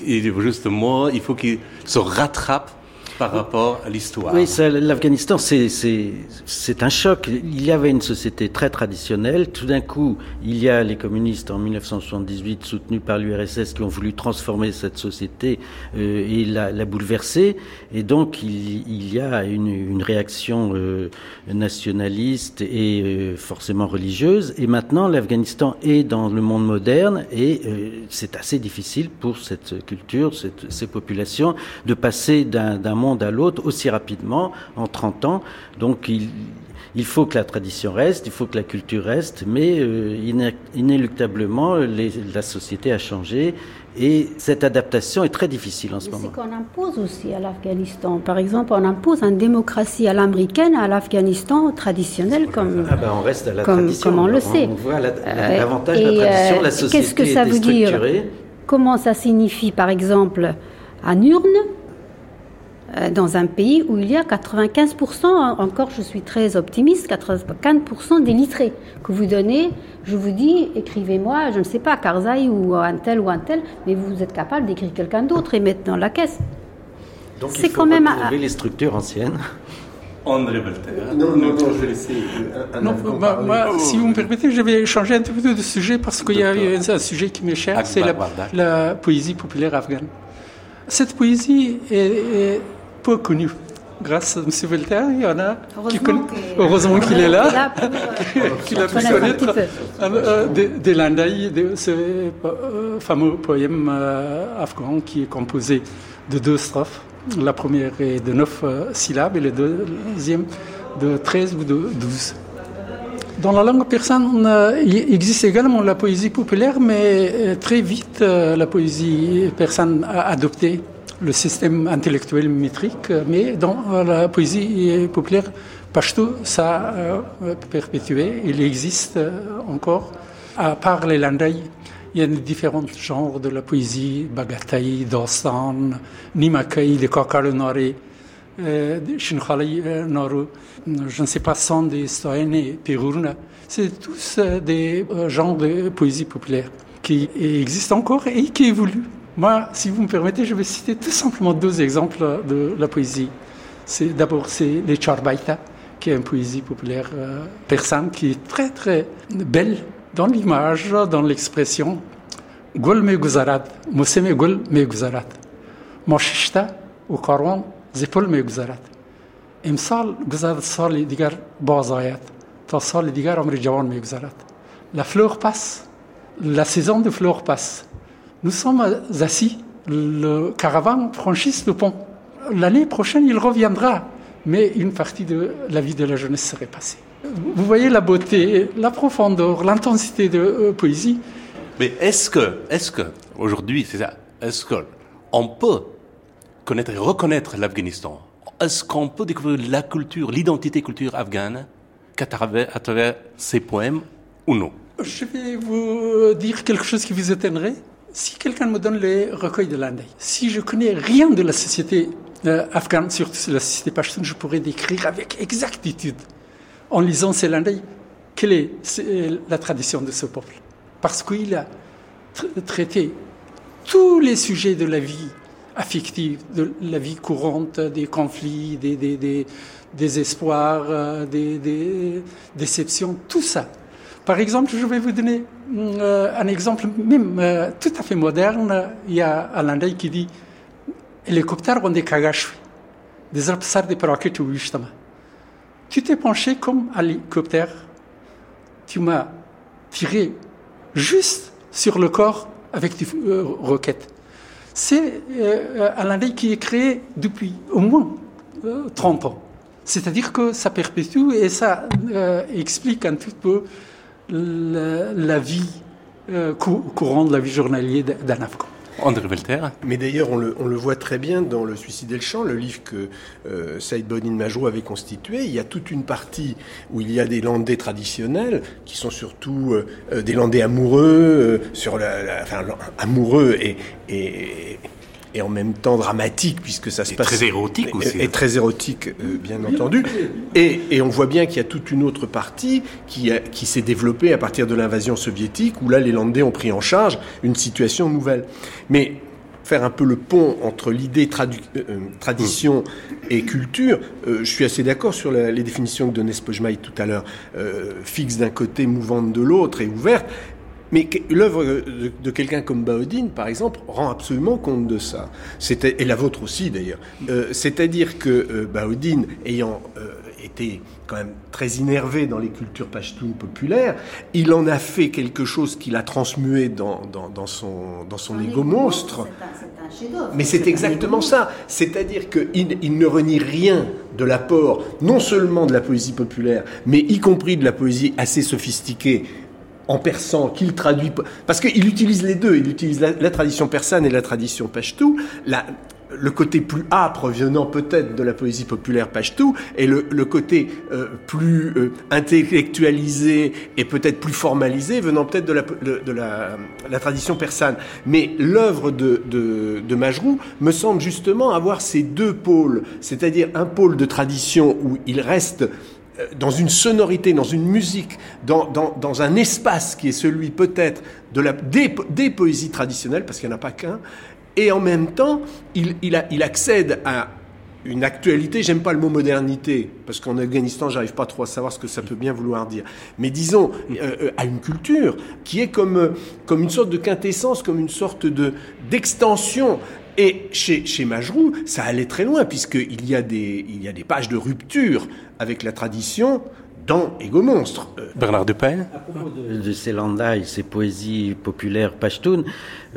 justement, il faut qu'il se rattrape par rapport à l'histoire. Oui, l'Afghanistan, c'est un choc. Il y avait une société très traditionnelle. Tout d'un coup, il y a les communistes en 1978 soutenus par l'URSS qui ont voulu transformer cette société euh, et la, bouleverser. Et donc, il, y a une, réaction euh, nationaliste et euh, forcément religieuse. Et maintenant, l'Afghanistan est dans le monde moderne et c'est assez difficile pour cette culture, ces populations, de passer d'un monde à l'autre aussi rapidement en 30 ans. Donc il, il, faut que la tradition reste, il faut que la culture reste, mais euh, inéluctablement la société a changé et cette adaptation est très difficile en ce moment. C'est qu'on impose aussi à l'Afghanistan. Par exemple, on impose une démocratie à l'américaine, à l'Afghanistan traditionnel, comme, ah ben on reste à la comme, tradition. comme on le sait. On voit l'avantage de la tradition, la société Qu'est-ce que ça veut dire Comment ça signifie, par exemple, à Nurne, euh, dans un pays où il y a 95%, encore je suis très optimiste, 95% des lettrés que vous donnez, je vous dis, écrivez-moi, je ne sais pas, Karzai ou un tel ou un tel, mais vous êtes capable d'écrire quelqu'un d'autre et mettre dans la caisse. Donc faut quand même retrouver les structures anciennes. André Voltaire. Non, non, non, je vais laisser un, non, bah, moi, si vous me permettez, je vais changer un petit peu de sujet parce qu'il y a un sujet qui m'est cher, c'est la, la, poésie populaire afghane. Cette poésie est peu connu. Grâce à M. Voltaire, il y en a qui Heureusement qu'il est là, qu'il a pu connaître des Landaï, de ce euh, fameux poème euh, afghan qui est composé de deux strophes. La première est de neuf euh, syllabes et la deuxième de treize ou de douze. Dans la langue persane, il existe également la poésie populaire, mais très vite, la poésie persane a adopté le système intellectuel métrique, mais dans la poésie populaire, Pashto, ça a euh, perpétué, il existe euh, encore, à part les landai, il y a différents genres de la poésie, Bagatai, Dostan, Nimakai, de Kakar Nori, euh, Shinkhalai Noru, je ne sais pas, sont des Stoyane, Perurna. C'est tous des genres de poésie populaire qui existent encore et qui évoluent. Moi, si vous me permettez, je vais citer tout simplement deux exemples de la poésie. C'est d'abord c'est les Charbaita, qui est une poésie populaire euh, persane qui est très très belle dans l'image, dans l'expression. Gol me guzarat, moseme gol me guzarat. Moshishta ou karwan zepol me guzarat. امسال گذرد سال دیگر باز آید تا سال دیگر عمر جوان میگذرد La fleur passe, la saison de fleurs passe. Nous sommes assis, le caravane franchisse le pont. L'année prochaine, il reviendra, mais une partie de la vie de la jeunesse serait passée. Vous voyez la beauté, la profondeur, l'intensité de euh, poésie. Mais est-ce que, est-ce que, aujourd'hui, c'est ça, est-ce qu'on peut connaître et reconnaître l'Afghanistan? Est-ce qu'on peut découvrir la culture, l'identité culture afghane qu'à travers, à travers ces poèmes ou non? Je vais vous dire quelque chose qui vous étonnerait. Si quelqu'un me donne les recueils de l'Inde, si je connais rien de la société euh, afghane, surtout la société pashtun, je pourrais décrire avec exactitude, en lisant ces Landais, quelle est, la tradition de ce peuple. Parce qu'il a traité tous les sujets de la vie affective, de la vie courante, des conflits, des, des, des espoirs, euh, des déceptions, tout ça par exemple, je vais vous donner euh, un exemple même euh, tout à fait moderne. Il y a un Landais qui dit hélicoptère on des kagash des arbsar des ou tu t'es penché comme un hélicoptère. Tu m'as tiré juste sur le corps avec des euh, roquettes. C'est un lundi qui est créé depuis au moins 30 ans. C'est-à-dire que ça perpétue et ça explique un petit peu la, vie courante, la vie journalière d'un Afghan. André Velter. Mais d'ailleurs, on le, on le, voit très bien dans Le Suicide et le Chant, le livre que euh, Saïd Bodin Majou avait constitué. Il y a toute une partie où il y a des landais traditionnels, qui sont surtout euh, euh, des landais amoureux, sur la, enfin, amoureux et, et et en même temps dramatique puisque ça se passe très érotique aussi et, très érotique euh, bien entendu. Et, et, on voit bien qu'il y a toute une autre partie qui, qui s'est développée à partir de l'invasion soviétique où là les Landais ont pris en charge une situation nouvelle. Mais faire un peu le pont entre l'idée euh, tradition et culture, euh, je suis assez d'accord sur les définitions que donnait Spojmaï tout à l'heure, fixe d'un côté, mouvante de l'autre et ouverte, mais l'œuvre de, quelqu'un comme Baudin, par exemple, rend absolument compte de ça. Et la vôtre aussi, d'ailleurs. Euh, c'est-à-dire que euh, ayant euh, été quand même très innervé dans les cultures pashtunes populaires, il en a fait quelque chose qu'il a transmué dans, dans, son, dans son égo monstre. Mais c'est exactement ça. C'est-à-dire qu'il il ne renie rien de l'apport, non seulement de la poésie populaire, mais y compris de la poésie assez sophistiquée en persan qu'il traduit parce qu'il utilise les deux, il utilise la, tradition persane et la tradition pashtou, la, le côté plus âpre venant peut-être de la poésie populaire pashtou et le, le côté euh, plus euh, intellectualisé et peut-être plus formalisé venant peut-être de, la, de, la, la, tradition persane. Mais l'œuvre de, de, de Majrou me semble justement avoir ces deux pôles, c'est-à-dire un pôle de tradition où il reste dans une sonorité, dans une musique, dans, dans, dans un espace qui est celui peut-être de la, des, poésies traditionnelles, parce qu'il n'y en a pas qu'un, et en même temps, il, il, il accède à une actualité, j'aime pas le mot modernité, parce qu'en Afghanistan, j'arrive pas trop à savoir ce que ça peut bien vouloir dire, mais disons, euh, euh, à une culture qui est comme, comme une sorte de quintessence, comme une sorte de d'extension et chez, chez Majrou, ça allait très loin, puisqu'il y, a des, il y a des pages de rupture avec la tradition dans Ego Monstre. Euh, Bernard Depay À propos de, ces landailles, ces poésies populaires pashtunes,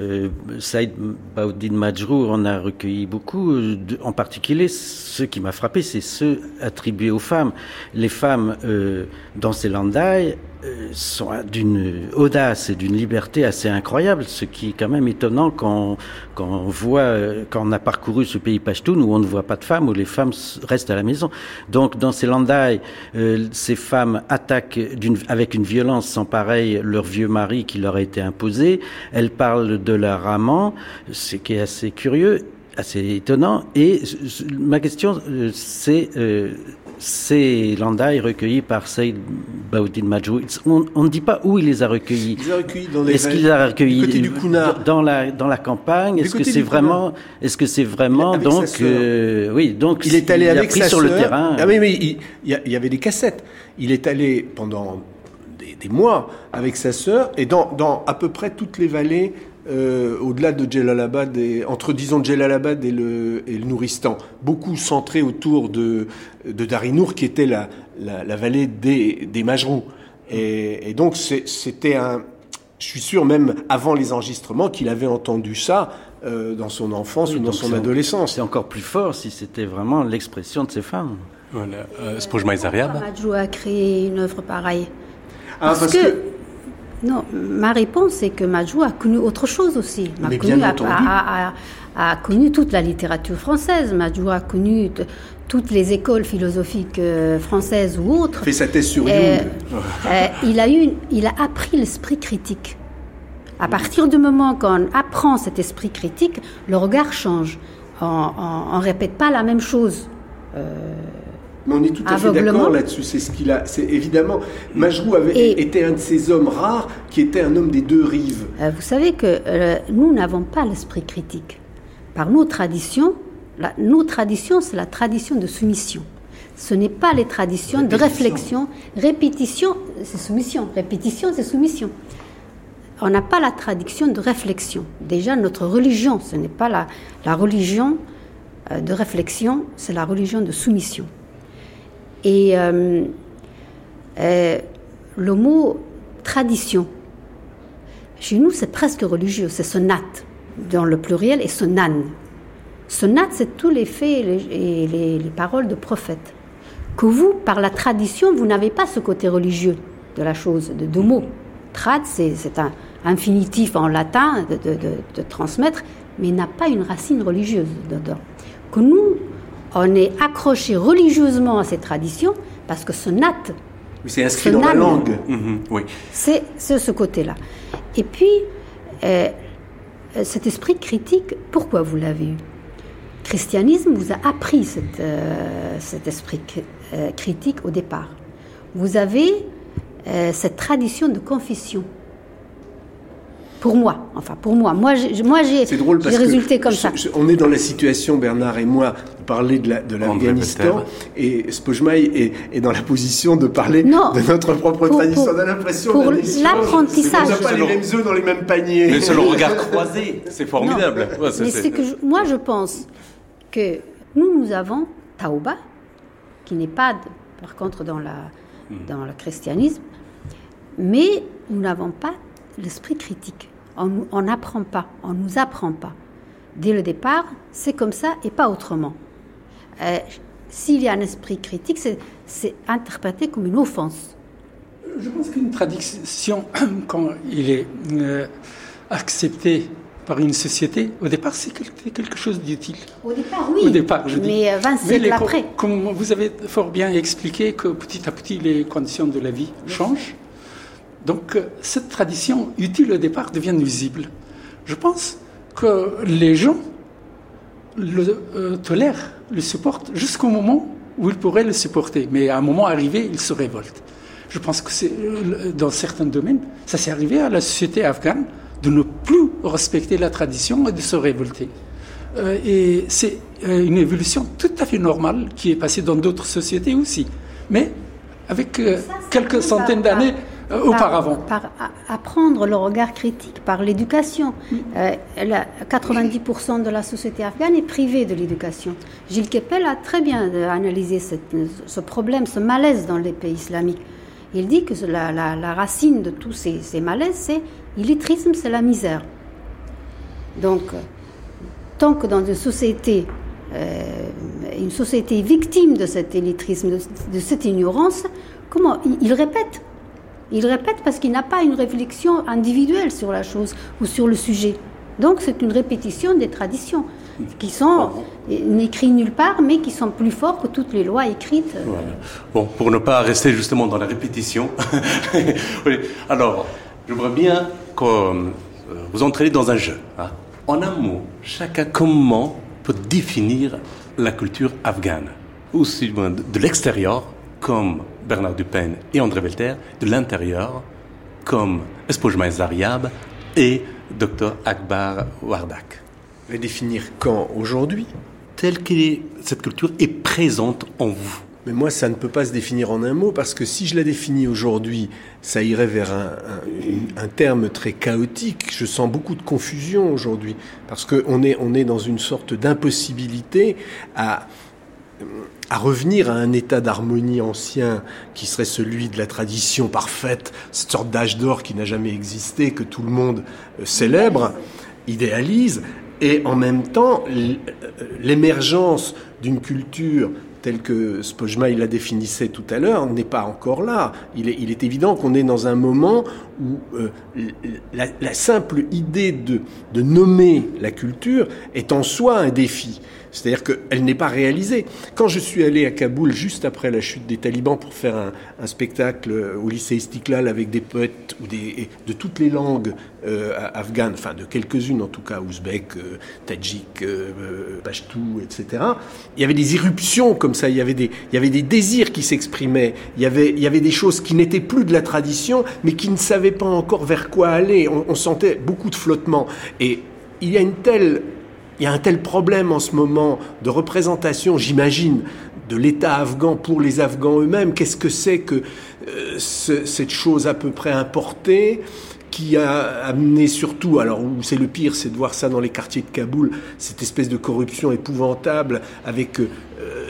euh, Saïd Baudin Majrou en a recueilli beaucoup. en particulier, ce qui m'a frappé, c'est ceux attribués aux femmes. Les femmes, euh, dans ces landailles, euh, sont d'une audace et d'une liberté assez incroyable, ce qui est quand même étonnant quand, quand on voit, euh, quand on a parcouru ce pays Pashtun où on ne voit pas de femmes, où les femmes restent à la maison. Donc dans ces landailles, euh, ces femmes attaquent avec une violence sans pareil leur vieux mari qui leur a été imposé. Elles parlent de leur amant, ce qui est assez curieux assez étonnant. Et ma question, c'est ces landailles recueillies par Saïd Baoudin Majou. On, ne dit pas où il les a recueillis. Il les a recueillis dans les Est-ce qu'il les a recueillis du dans la dans la campagne? Est-ce que c'est vraiment Est-ce que c'est vraiment donc euh, oui donc il est allé avec pris sa sur le terrain. Ah oui mais il, il, y avait des cassettes. Il est allé pendant des, des mois avec sa sœur et dans, dans à peu près toutes les vallées euh, au-delà de Jalalabad, et, entre disons Jalalabad et le, et le Nouristan, beaucoup centré autour de, de Darinour, qui était la, la, vallée des, des Majrous. Et, et donc c'était un, je suis sûr même avant les enregistrements qu'il avait entendu ça euh, dans son enfance ou dans son adolescence. C'est encore plus fort si c'était vraiment l'expression de ces femmes. Voilà. Euh, Majrou a créé une œuvre pareille. Ah, parce, que non, ma réponse c'est que Majou a connu autre chose aussi. Bien a, a, connu toute la littérature française. Majou a connu toutes les écoles philosophiques euh, françaises ou autres. Fait sa thèse sur Jung. Euh, il a eu, il a appris l'esprit critique. À partir du moment qu'on apprend cet esprit critique, le regard change. On ne répète pas la même chose. Mais on est tout à fait d'accord là-dessus. C'est ce qu'il a. C'est évidemment. Majrou avait été un de ces hommes rares qui était un homme des deux rives. Euh, vous savez que euh, nous n'avons pas l'esprit critique. Par nos traditions, la, nos traditions, c'est la tradition de soumission. Ce n'est pas les traditions de réflexion. Répétition, c'est soumission. Répétition, c'est soumission. On n'a pas la tradition de réflexion. Déjà, notre religion, ce n'est pas la, la religion euh, de réflexion, c'est la religion de soumission. Et euh, euh, le mot tradition, chez nous, c'est presque religieux, c'est sonat dans le pluriel et sonan. Sonat, c'est tous les faits et les, les paroles de prophètes. Que vous, par la tradition, vous n'avez pas ce côté religieux de la chose, de deux mots. Trad, c'est un infinitif en latin de, transmettre, mais n'a pas une racine religieuse dedans. Que nous, on est accroché religieusement à ces traditions parce que ce nat. C'est inscrit dans la langue. Mhm, oui. C'est ce côté-là. Et puis, euh, cet esprit critique, pourquoi vous l'avez eu? Le christianisme vous a appris euh, cet esprit euh, critique au départ. Vous avez cette tradition de confession pour moi, enfin pour moi. Moi, j'ai, moi, j'ai, résulté comme ça. on est dans la situation, Bernard et moi, parler de, l'Afghanistan, et Spojmaï est, dans la position de parler de notre propre tradition. on a l'impression pour l'apprentissage. On n'a pas les mêmes œufs dans les mêmes paniers. Mais c'est le regard croisé, c'est formidable. mais c'est que moi, je pense que nous, nous avons Taouba, qui n'est pas, par contre, dans, la, hmm. dans le christianisme, mais nous n'avons pas l'esprit critique. On n'apprend pas, on ne nous apprend pas. Dès le départ, c'est comme ça et pas autrement. Euh, s'il y a un esprit critique, c'est interprété comme une offense. Je pense qu'une tradition, quand il est euh, accepté par une société, au départ, c'est quelque chose d'utile. Au départ, oui. Au départ, je mais 20 euh, siècles après. Comme vous avez fort bien expliqué que petit à petit, les conditions de la vie changent. Donc euh, cette tradition utile au départ devient nuisible. Je pense que les gens le euh, tolèrent, le supportent jusqu'au moment où ils pourraient le supporter. Mais à un moment arrivé, ils se révoltent. Je pense que c'est euh, dans certains domaines, ça s'est arrivé à la société afghane de ne plus respecter la tradition et de se révolter. et c'est une évolution tout à fait normale qui est passée dans d'autres sociétés aussi. Mais avec quelques centaines d'années, euh, auparavant par, apprendre le regard critique, par l'éducation. 90% euh, de la société afghane est privée de l'éducation. Gilles Kepel a très bien euh, analysé ce problème, ce malaise dans les pays islamiques. Il dit que la, racine de tous ces, malaises, c'est l'illettrisme, c'est la misère. Donc, tant que dans une société, une société victime de cet illettrisme, de, cette ignorance, comment il répète il répète parce qu'il n'a pas une réflexion individuelle sur la chose ou sur le sujet. Donc c'est une répétition des traditions qui sont n'écrites nulle part, mais qui sont plus fortes que toutes les lois écrites. Bon, pour ne pas rester justement dans la répétition, alors je voudrais bien que euh, vous entrez dans un jeu. Hein. En un mot, chacun comment peut définir la culture afghane, aussi de l'extérieur comme Bernard Dupen et André Belter, de l'intérieur, comme Espojma Zariab et Dr Akbar Wardak. Et définir quand Aujourd'hui Telle que cette culture est présente en vous. Mais moi, ça ne peut pas se définir en un mot, parce que si je la définis aujourd'hui, ça irait vers un, un, terme très chaotique. Je sens beaucoup de confusion aujourd'hui, parce qu'on est, on est dans une sorte d'impossibilité à, à revenir à un état d'harmonie ancien qui serait celui de la tradition parfaite, cette sorte d'âge d'or qui n'a jamais existé, que tout le monde euh, célèbre, idéalise, et en même temps euh, l'émergence d'une culture telle que Spojma il la définissait tout à l'heure, n'est pas encore là. Il est, évident qu'on est dans un moment où euh, la, simple idée de nommer la culture est en soi un défi. C'est-à-dire qu'elle n'est pas réalisée. Quand je suis allé à Kaboul juste après la chute des talibans pour faire un, spectacle au lycée Istiklal avec des poètes ou des, de toutes les langues euh, afghanes, enfin de quelques-unes en tout cas, ouzbek, euh, tadjik, euh, pashtou, etc., il y avait des irruptions comme ça, il y avait des, il y avait des désirs qui s'exprimaient, il y, avait, il y avait des choses qui n'étaient plus de la tradition, mais qui ne savaient pas encore vers quoi aller. On sentait beaucoup de flottement. Et il y a une telle il y a un tel problème en ce moment de représentation, j'imagine, de l'État afghan pour les Afghans eux-mêmes. Qu'est-ce que c'est que euh, cette chose à peu près importée qui a amené surtout, alors où c'est le pire, c'est de voir ça dans les quartiers de Kaboul, cette espèce de corruption épouvantable avec euh,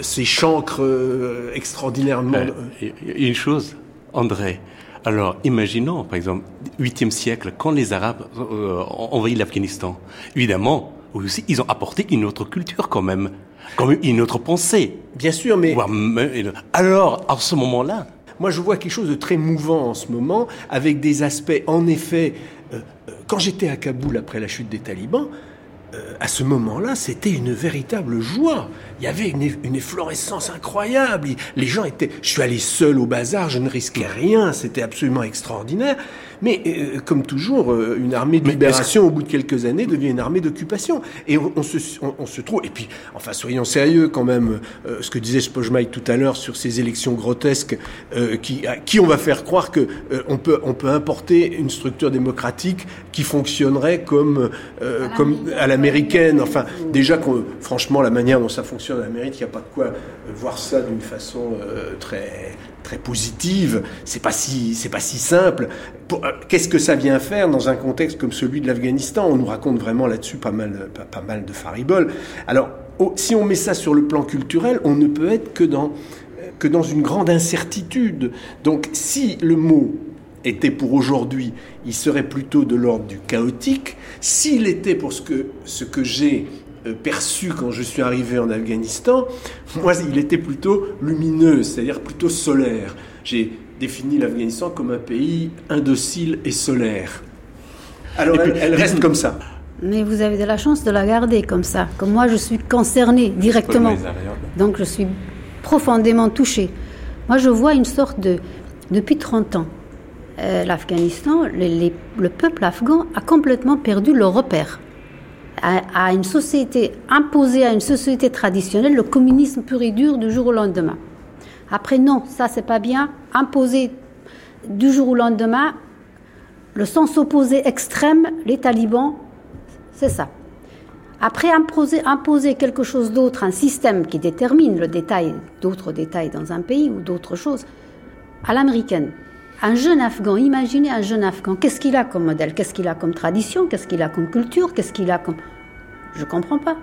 ces chancres euh, extraordinairement. Euh, une chose, André. Alors, imaginons, par exemple, 8e siècle, quand les Arabes ont envahi l'Afghanistan. Évidemment, aussi, ils ont apporté une autre culture quand même, comme une autre pensée. Bien sûr, mais... Alors, à ce moment-là, moi, je vois quelque chose de très mouvant en ce moment, avec des aspects, en effet, euh, euh, quand j'étais à Kaboul après la chute des talibans, euh, à ce moment-là, c'était une véritable joie. Il y avait une, une, efflorescence incroyable. Les gens étaient. Je suis allé seul au bazar, je ne risquais rien, c'était absolument extraordinaire. Mais euh, comme toujours, euh, une armée de libération, au bout de quelques années, devient une armée d'occupation. Et on, se, on, se trouve. Et puis, enfin, soyons sérieux quand même. Euh, ce que disait Spojmaï tout à l'heure sur ces élections grotesques, qui, à qui on va faire croire que on peut, on peut importer une structure démocratique qui fonctionnerait comme, comme à l'américaine. Enfin, déjà, franchement, la manière dont ça fonctionne à l'Amérique, il n'y a pas de quoi voir ça d'une façon très très positive. C'est pas si c'est pas si simple. Euh, qu'est-ce que ça vient faire dans un contexte comme celui de l'Afghanistan? On nous raconte vraiment là-dessus pas mal pas, mal de fariboles. Alors si on met ça sur le plan culturel, on ne peut être que dans que dans une grande incertitude. Donc si le mot était pour aujourd'hui, il serait plutôt de l'ordre du chaotique. S'il était pour ce que, ce que j'ai perçu quand je suis arrivé en Afghanistan, moi, il était plutôt lumineux, c'est-à-dire plutôt solaire. J'ai défini l'Afghanistan comme un pays indocile et solaire. Alors, elle, reste comme ça. Mais vous avez de la chance de la garder comme ça. Comme moi, je suis concernée directement. Donc, je suis profondément touchée. Moi, je vois une sorte de... Depuis 30 ans, euh, l'Afghanistan, le peuple afghan a complètement perdu le repère à, une société, imposée à une société traditionnelle, le communisme pur et dur du jour au lendemain. Après, non, ça c'est pas bien. Imposer du jour au lendemain, le sens opposé extrême, les talibans, c'est ça. Après, imposer, imposer quelque chose d'autre, un système qui détermine le détail, d'autres détails dans un pays ou d'autres choses, à l'américaine. Un jeune Afghan, imaginez un jeune Afghan, qu'est-ce qu'il a comme modèle, qu'est-ce qu'il a comme tradition, qu'est-ce qu'il a comme culture, qu'est-ce qu'il a comme... Je ne comprends pas.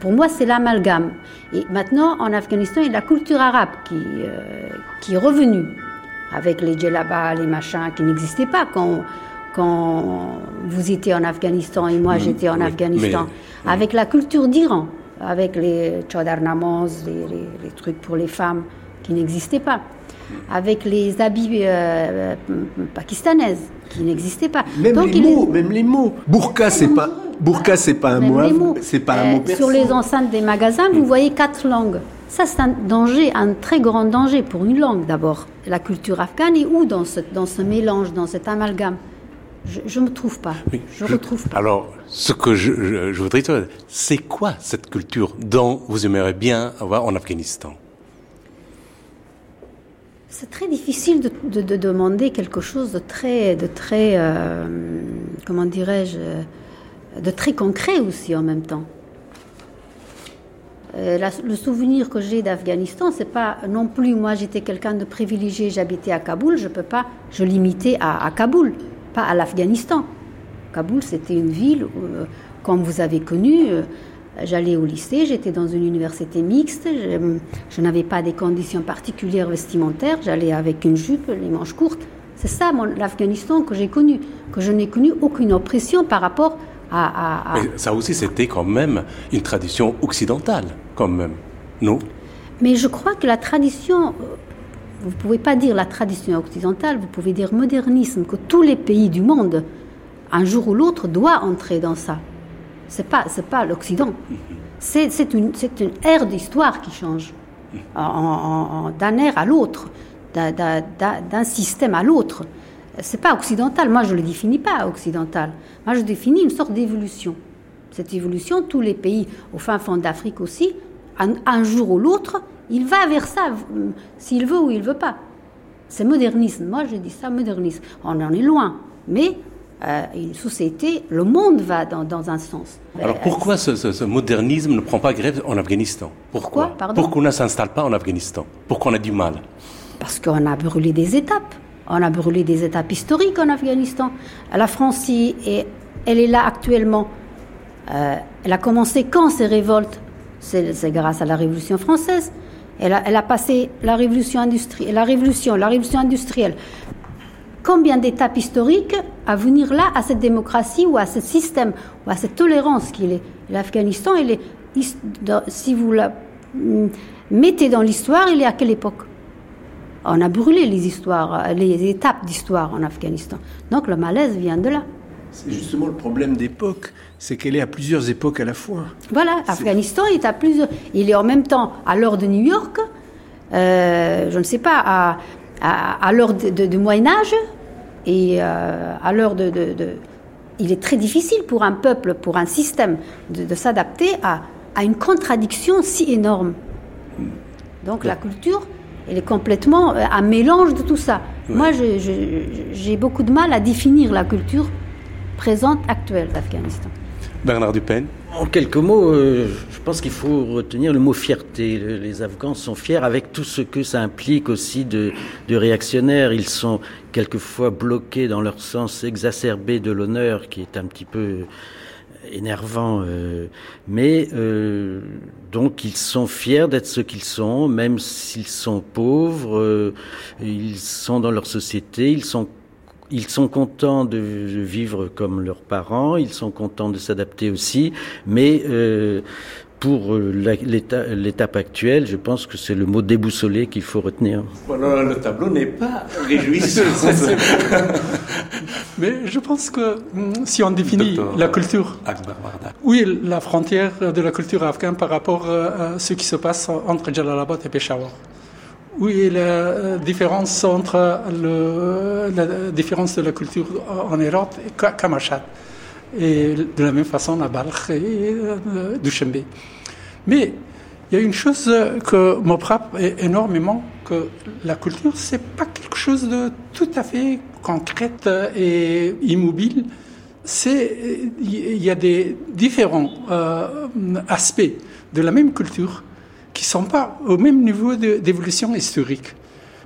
Pour moi, c'est l'amalgame. Et maintenant, en Afghanistan, il y a la culture arabe qui, euh, qui est revenue, avec les djellabas, les machins qui n'existaient pas quand, quand vous étiez en Afghanistan et moi j'étais en Afghanistan. avec la culture d'Iran, avec les chadar namaz, les, les, trucs pour les femmes qui n'existaient pas avec les habits euh, pakistanaises qui n'existaient pas. Même les mots, même les mots. Burqa, c'est pas burqa, c'est pas un mot, c'est pas un mot euh, Sur les enceintes des magasins, vous voyez quatre langues. Ça, c'est un danger, un très grand danger pour une langue d'abord. La culture afghane est où dans ce, dans ce mélange, dans cet amalgame? Je ne me trouve pas. je retrouve pas. Alors, ce que je, je voudrais dire, c'est quoi cette culture dont vous aimeriez bien avoir en Afghanistan? C'est très difficile de, demander quelque chose de très, de très euh, comment dirais-je, de très concret aussi en même temps. Euh, le souvenir que j'ai d'Afghanistan, c'est pas non plus moi j'étais quelqu'un de privilégié, j'habitais à Kaboul, je peux pas, je limitais à, Kaboul, pas à l'Afghanistan. Kaboul, c'était une ville, euh, comme vous avez connu, J'allais au lycée, j'étais dans une université mixte, je, n'avais pas des conditions particulières vestimentaires, j'allais avec une jupe, les manches courtes. C'est ça l'Afghanistan que j'ai connu, que je n'ai connu aucune oppression par rapport à... Mais ça aussi, c'était quand même une tradition occidentale, quand même, non? Mais je crois que la tradition, euh, vous ne pouvez pas dire la tradition occidentale, vous pouvez dire modernisme, que tous les pays du monde, un jour ou l'autre, doivent entrer dans ça. C'est pas, c'est pas l'Occident. C'est, une, c'est une ère d'histoire qui change, d'un ère à l'autre, d'un, système à l'autre. C'est pas occidental. Moi, je le définis pas occidental. Moi, je définis une sorte d'évolution. Cette évolution, tous les pays au fin fond d'Afrique aussi, un, jour ou l'autre, il va vers ça, s'il veut ou il veut pas. C'est modernisme. Moi, je dis ça, modernisme. On en est loin, mais euh, une société, le monde va dans, un sens. Alors pourquoi ce, modernisme ne prend pas grève en Afghanistan? Pourquoi, Pourquoi Pourquoi on ne s'installe pas en Afghanistan? Pourquoi on a du mal? Parce qu'on a brûlé des étapes. On a brûlé des étapes historiques en Afghanistan. La France, et elle est là actuellement. Euh, elle a commencé quand ces révoltes? C'est grâce à la Révolution française. Elle a, elle a passé la révolution, la révolution, la révolution industrielle. Combien d'étapes historiques à venir là, à cette démocratie ou à ce système, ou à cette tolérance qu'il est? L'Afghanistan, si vous la mm, mettez dans l'histoire, il est à quelle époque? On a brûlé les histoires, les étapes d'histoire en Afghanistan. Donc le malaise vient de là. C'est justement le problème d'époque, c'est qu'elle est à plusieurs époques à la fois. Voilà, Afghanistan est à plusieurs. Il est en même temps à l'heure de New York, euh, je ne sais pas, à, à, l'heure de, Moyen Âge et euh, à l'heure de, Il est très difficile pour un peuple, pour un système, de, s'adapter à, à, une contradiction si énorme. Donc la culture, elle est complètement euh, un mélange de tout ça. Moi, j'ai beaucoup de mal à définir la culture présente, actuelle d'Afghanistan. Bernard Dupen En quelques mots, euh, je pense qu'il faut retenir le mot fierté. Les Afghans sont fiers avec tout ce que ça implique aussi de, de réactionnaires. Ils sont quelquefois bloqués dans leur sens exacerbé de l'honneur, qui est un petit peu énervant, euh, mais euh, donc ils sont fiers d'être ce qu'ils sont, même s'ils sont pauvres, ils sont dans leur société, ils sont ils sont contents de vivre comme leurs parents, ils sont contents de s'adapter aussi, mais euh, pour l'étape actuelle, je pense que c'est le mot déboussolé qu'il faut retenir. Voilà, le tableau n'est pas réjouissant. mais je pense que hmm, si on définit la culture, oui, la frontière de la culture afghane par rapport à ce qui se passe entre Jalalabad et Peshawar. Oui, la euh, différence entre la différence de la culture en Europe et Kamachat. Et de la même façon, la Balkh et euh, Dushanbe. Mais il y a une chose que me frappe énormément, que la culture, c'est pas quelque chose de tout à fait concrète et immobile. C'est, il y a des différents euh, aspects de la même culture qui ne sont pas au même niveau d'évolution historique.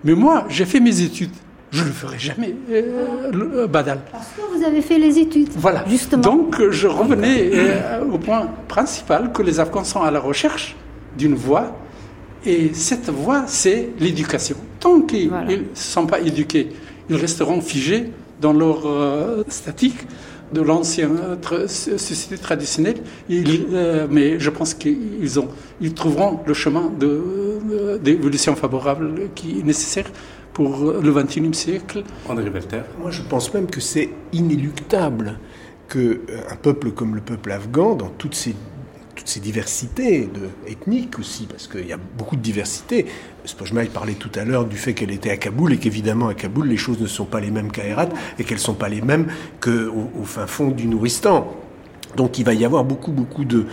Mais moi, j'ai fait mes études. Je ne le ferai jamais, euh, Badal. Parce que vous avez fait les études. Voilà. Justement. Donc, je revenais euh, au point principal que les Afghans sont à la recherche d'une voie. Et cette voie, c'est l'éducation. Tant qu'ils ne sont pas éduqués, ils resteront figés dans leur euh, statique de l'ancienne société traditionnelle, euh, mais je pense qu'ils ont, ils trouveront le chemin d'évolution favorable qui est nécessaire pour le XXIe siècle. André Belter. Moi, je pense même que c'est inéluctable qu'un euh, peuple comme le peuple afghan, dans toutes ses toutes ces diversités de, ethniques aussi, parce qu'il y a beaucoup de diversité. Spojmaï parlait tout à l'heure du fait qu'elle était à Kaboul et qu'évidemment à Kaboul les choses ne sont pas les mêmes qu'à Herat et qu'elles ne sont pas les mêmes qu'au au fin fond du Nouristan. Donc il va y avoir beaucoup, beaucoup de,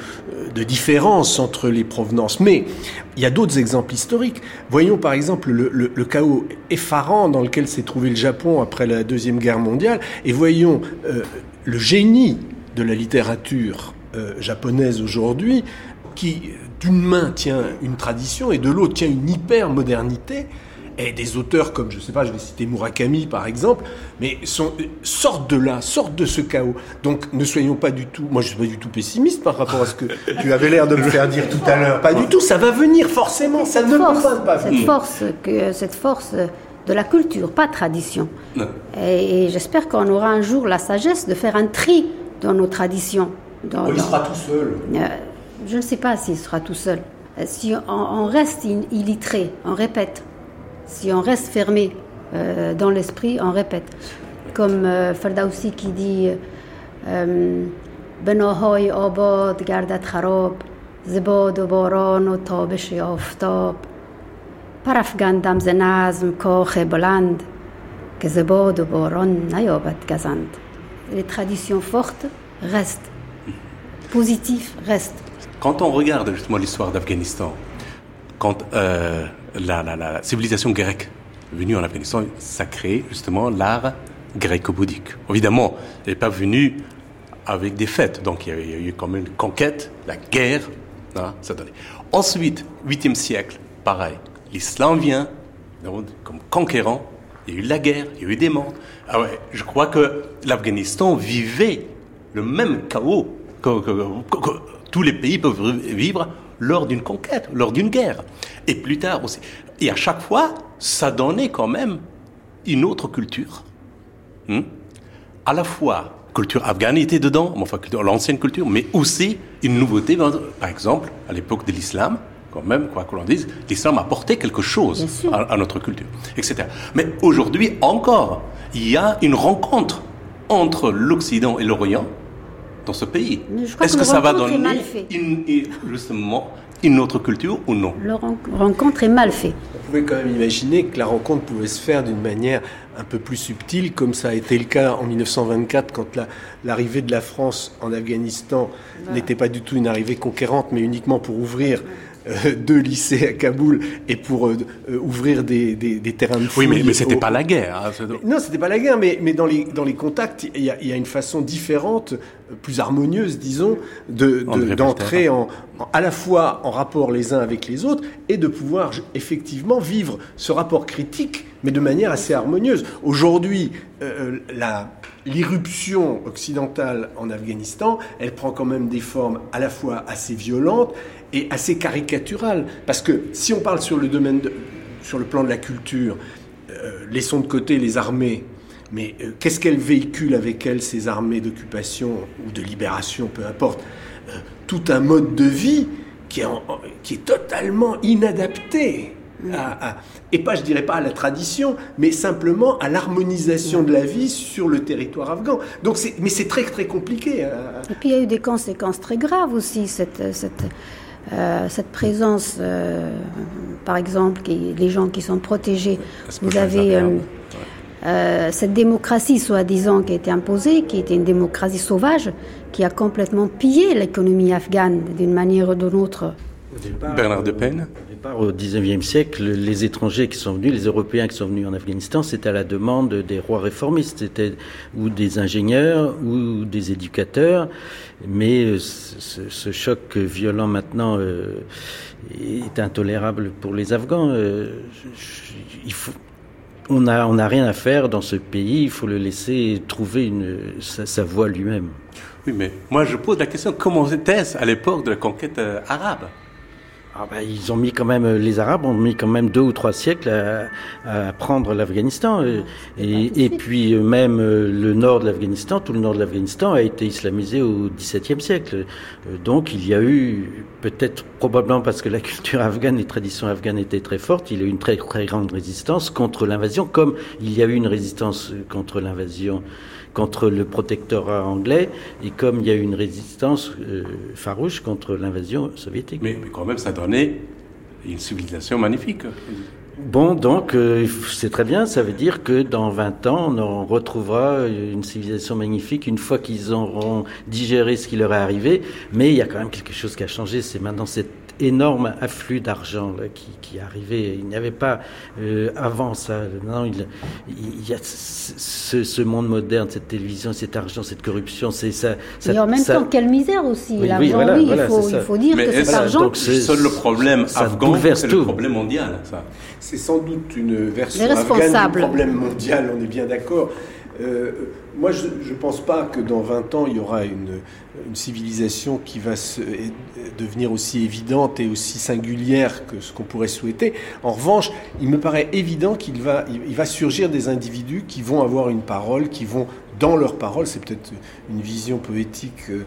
de, différences entre les provenances. Mais il y a d'autres exemples historiques. Voyons par exemple le, le, chaos effarant dans lequel s'est trouvé le Japon après la Deuxième Guerre mondiale, et voyons euh, le génie de la littérature euh, japonaise aujourd'hui, qui d'une main tient une tradition et de l'autre tient une hyper-modernité, et des auteurs comme, je sais pas, je vais citer Murakami par exemple, mais sont, sortent de là, sortent de ce chaos. Donc ne soyons pas du tout, moi je suis pas du tout pessimiste par rapport à ce que tu avais l'air de me faire dire tout à l'heure. Pas du tout, ça va venir forcément, ça ne force, peut pas Cette force, que, cette force de la culture, pas tradition. Et, et j'espère qu'on aura un jour la sagesse de faire un tri dans nos traditions il sera tout seul. Euh, je ne sais pas s'il sera tout seul. Euh, si on, reste illettré, on répète. Si on reste fermé euh, dans l'esprit, on répète. Comme euh, Fardausi qui dit بناهای آباد گردد خراب زباد و باران و تابش آفتاب پرافگندم ز نظم کاخ بلند که زباد و باران نیابد گزند Les traditions fortes restent positif reste. Quand on regarde justement l'histoire d'Afghanistan, quand euh, la, civilisation grecque est venue en Afghanistan, ça a créé justement l'art gréco-bouddhique. Évidemment, elle n'est pas venue avec des fêtes, donc il y, a, eu quand même une conquête, la guerre, hein. Ensuite, 8e siècle, pareil, l'islam vient comme conquérant, il y a eu la guerre, il y a eu des morts. Ah ouais, je crois que l'Afghanistan vivait le même chaos que, tous les pays peuvent vivre lors d'une conquête, lors d'une guerre. Et plus tard aussi. Et à chaque fois, ça donnait quand même une autre culture. Hmm? À la fois, culture afghane était dedans, enfin l'ancienne culture, mais aussi une nouveauté. Par exemple, à l'époque de l'islam, quand même, quoi qu'on dise, l'islam a apporté quelque chose à, notre culture, etc. Mais aujourd'hui encore, il y a une rencontre entre l'Occident et l'Orient dans ce pays. Est-ce que, ça va donner une, justement une autre culture ou non La rencontre est mal faite. On pouvait quand même imaginer que la rencontre pouvait se faire d'une manière un peu plus subtile, comme ça a été le cas en 1924 quand l'arrivée de la France en Afghanistan n'était pas du tout une arrivée conquérante, mais uniquement pour ouvrir deux lycées à Kaboul et pour euh, euh, ouvrir des, des, des, terrains de Oui, mais, mais c'était pas la guerre. Hein, non, c'était pas la guerre, mais, mais dans, les, dans les contacts, il y, a, il y a une façon différente, plus harmonieuse, disons, d'entrer de, en, à la fois en rapport les uns avec les autres et de pouvoir effectivement vivre ce rapport critique, mais de manière assez harmonieuse. Aujourd'hui, la l'irruption occidentale en Afghanistan, elle prend quand même des formes à la fois assez violentes et assez caricaturales. Parce que si on parle sur le domaine, sur le plan de la culture, euh, laissons de côté les armées, mais euh, qu'est-ce qu'elles véhiculent avec elles, ces armées d'occupation ou de libération, peu importe euh, Tout un mode de vie qui est, qui est totalement inadapté et pas, je dirais pas à la tradition, mais simplement à l'harmonisation de la vie sur le territoire afghan. Donc mais c'est très très compliqué. Euh. Et puis il y a eu des conséquences très graves aussi, cette, cette, euh, cette présence, euh, par exemple, qui, les gens qui sont protégés. Vous avez cette démocratie soi-disant qui a été imposée, qui était une démocratie sauvage, qui a complètement pillé l'économie afghane d'une manière ou d'une autre. Bernard de Au XIXe siècle, les étrangers qui sont venus, les Européens qui sont venus en Afghanistan, c'était à la demande des rois réformistes, c'était ou des ingénieurs ou des éducateurs. Mais euh, ce, choc violent maintenant euh, est intolérable pour les Afghans. Euh, on n'a rien à faire dans ce pays, il faut le laisser trouver sa, sa voie lui-même. Oui, mais moi je pose la question, comment était-ce à l'époque de la conquête arabe? Ah bah, ils ont mis quand même, les Arabes ont mis quand même deux ou trois siècles à, prendre l'Afghanistan. Et, et, puis euh, même euh, le nord de l'Afghanistan, tout le nord de l'Afghanistan a été islamisé au XVIIe siècle. Euh, donc il y a eu, peut-être probablement parce que la culture afghane, les traditions afghanes étaient très fortes, il y a eu une très, très grande résistance contre l'invasion, comme il y a eu une résistance contre l'invasion contre le protectorat anglais et comme il y a eu une résistance euh, farouche contre l'invasion soviétique. Mais, quand même, ça donnait une civilisation magnifique. Bon, donc euh, c'est très bien, ça veut dire que dans 20 ans, on retrouvera une civilisation magnifique une fois qu'ils auront digéré ce qui leur est arrivé, mais il y a quand même quelque chose qui a changé, c'est maintenant cette énorme afflux d'argent qui, qui arrivait. Il n'y avait pas euh, avant ça. Non, il, il y a ce, ce, monde moderne, cette télévision, cet argent, cette corruption. C'est ça, ça. Et en même temps, quelle misère aussi. Oui, oui, voilà, oui il, faut, il, faut, dire que cet argent. C'est seul le problème afghan, c'est le problème mondial. C'est sans doute une version afghane du problème mondial. On est bien d'accord. Euh, moi, je ne pense pas que dans 20 ans, il y aura une, une civilisation qui va se, devenir aussi évidente et aussi singulière que ce qu'on pourrait souhaiter. En revanche, il me paraît évident qu'il va, il va surgir des individus qui vont avoir une parole, qui vont dans leur parole, c'est peut-être une vision poétique euh,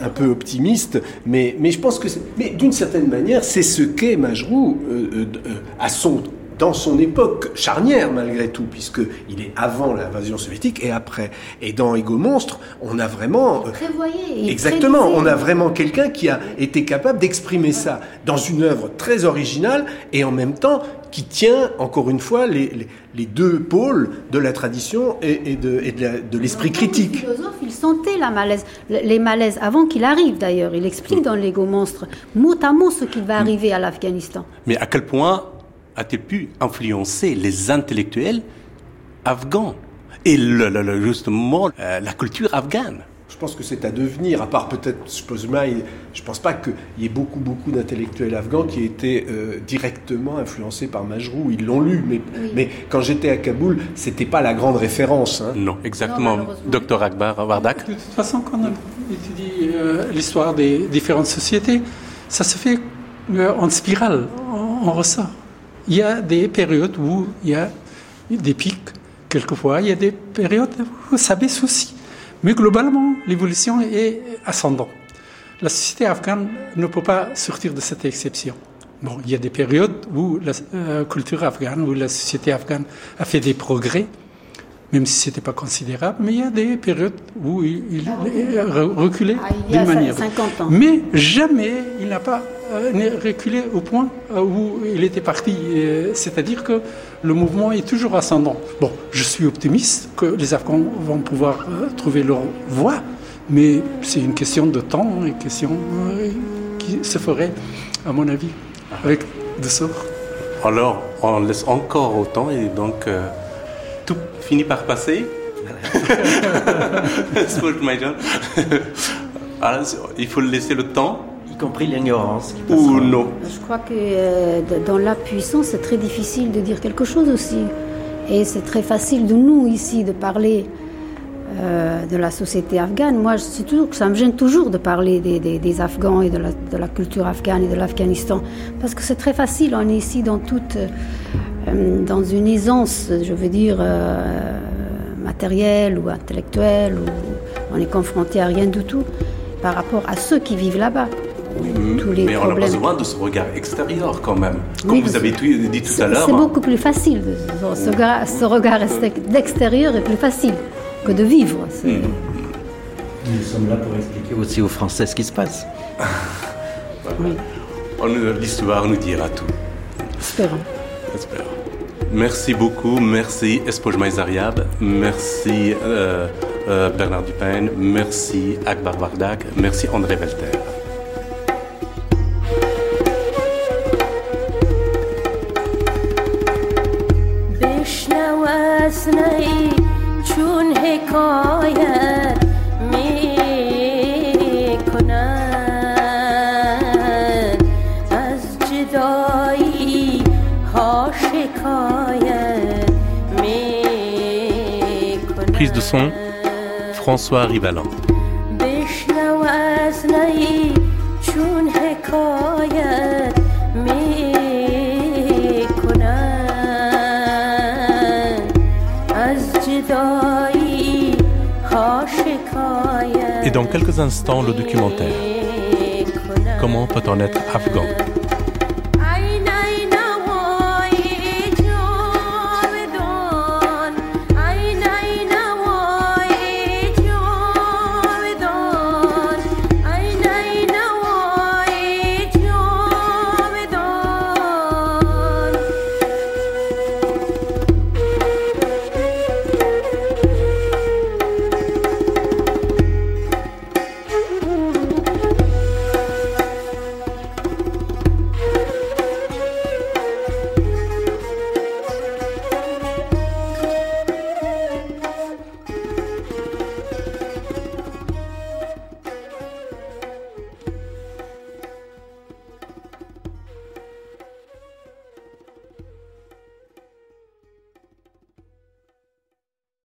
un, peu optimiste, mais, mais je pense que, mais d'une certaine manière, c'est ce qu'est Majrou euh, euh, à son dans son époque charnière malgré tout, puisqu'il est avant l'invasion soviétique et après. Et dans Ego Monstre, on a vraiment... Prévoyé, exactement, on a vraiment quelqu'un qui a été capable d'exprimer ça dans une œuvre très originale et en même temps qui tient, encore une fois, les, les, deux pôles de la tradition et, et de, et de l'esprit critique. Le philosophe, il sentait la malaise, les malaises avant qu'il arrive d'ailleurs. Il explique dans l'Ego Monstre mot à mot ce qui va arriver à l'Afghanistan. Mais à quel point a-t-il pu influencer les intellectuels afghans et le, justement euh, la culture afghane? Je pense que c'est à devenir, à part peut-être Spozmaï, je ne pense pas qu'il y ait beaucoup, beaucoup d'intellectuels afghans qui aient été euh, directement influencés par Majrou. Ils l'ont lu, mais, mais quand j'étais à Kaboul, c'était pas la grande référence. Hein. Non, exactement. Docteur Akbar Wardak. De toute façon, quand on étudie euh, l'histoire des différentes sociétés, ça se fait euh, en spirale, on, ressort. Il y a des périodes où il y a des pics, quelquefois, il y a des périodes où ça baisse aussi. Mais globalement, l'évolution est ascendante. La société afghane ne peut pas sortir de cette exception. Bon, il y a des périodes où la euh, culture afghane, où la société afghane a fait des progrès, même si ce n'était pas considérable, mais il y a des périodes où il, a reculé ah, d'une manière. 50 ans. Mais jamais il n'a pas euh, reculé au point euh, où il était parti. C'est-à-dire que le mouvement est toujours ascendant. Bon, je suis optimiste que les Afghans vont pouvoir euh, trouver leur voie, mais c'est une question de temps, une question qui se ferait, à mon avis, avec de sort. Alors, on laisse encore autant et donc finit par passer. Alors, il faut laisser le temps. Y compris l'ignorance. Ou non. Je crois que euh, dans la puissance, c'est très difficile de dire quelque chose aussi. Et c'est très facile de nous ici de parler euh, de la société afghane. Moi, je toujours, ça me gêne toujours de parler des, Afghans et de la, culture afghane et de l'Afghanistan. Parce que c'est très facile, on est ici dans toute euh, dans une aisance, je veux dire, euh, matérielle ou intellectuelle, ou on est confronté à rien du tout par rapport à ceux qui vivent là-bas. mais on a besoin de ce regard extérieur quand même. Comme vous avez dit tout à l'heure. C'est beaucoup plus facile. Ce, regard, ce regard d'extérieur est plus facile que de vivre. Mm. Nous sommes là pour expliquer aussi aux Français ce qui se passe. L'histoire nous dira tout. Espérons. Merci beaucoup, merci Espojma Zariab, merci euh, euh, Bernard Dupin, merci Akbar Wardak, merci André de François Rivalan. Et dans quelques instants, le documentaire. Comment peut-on être afghan?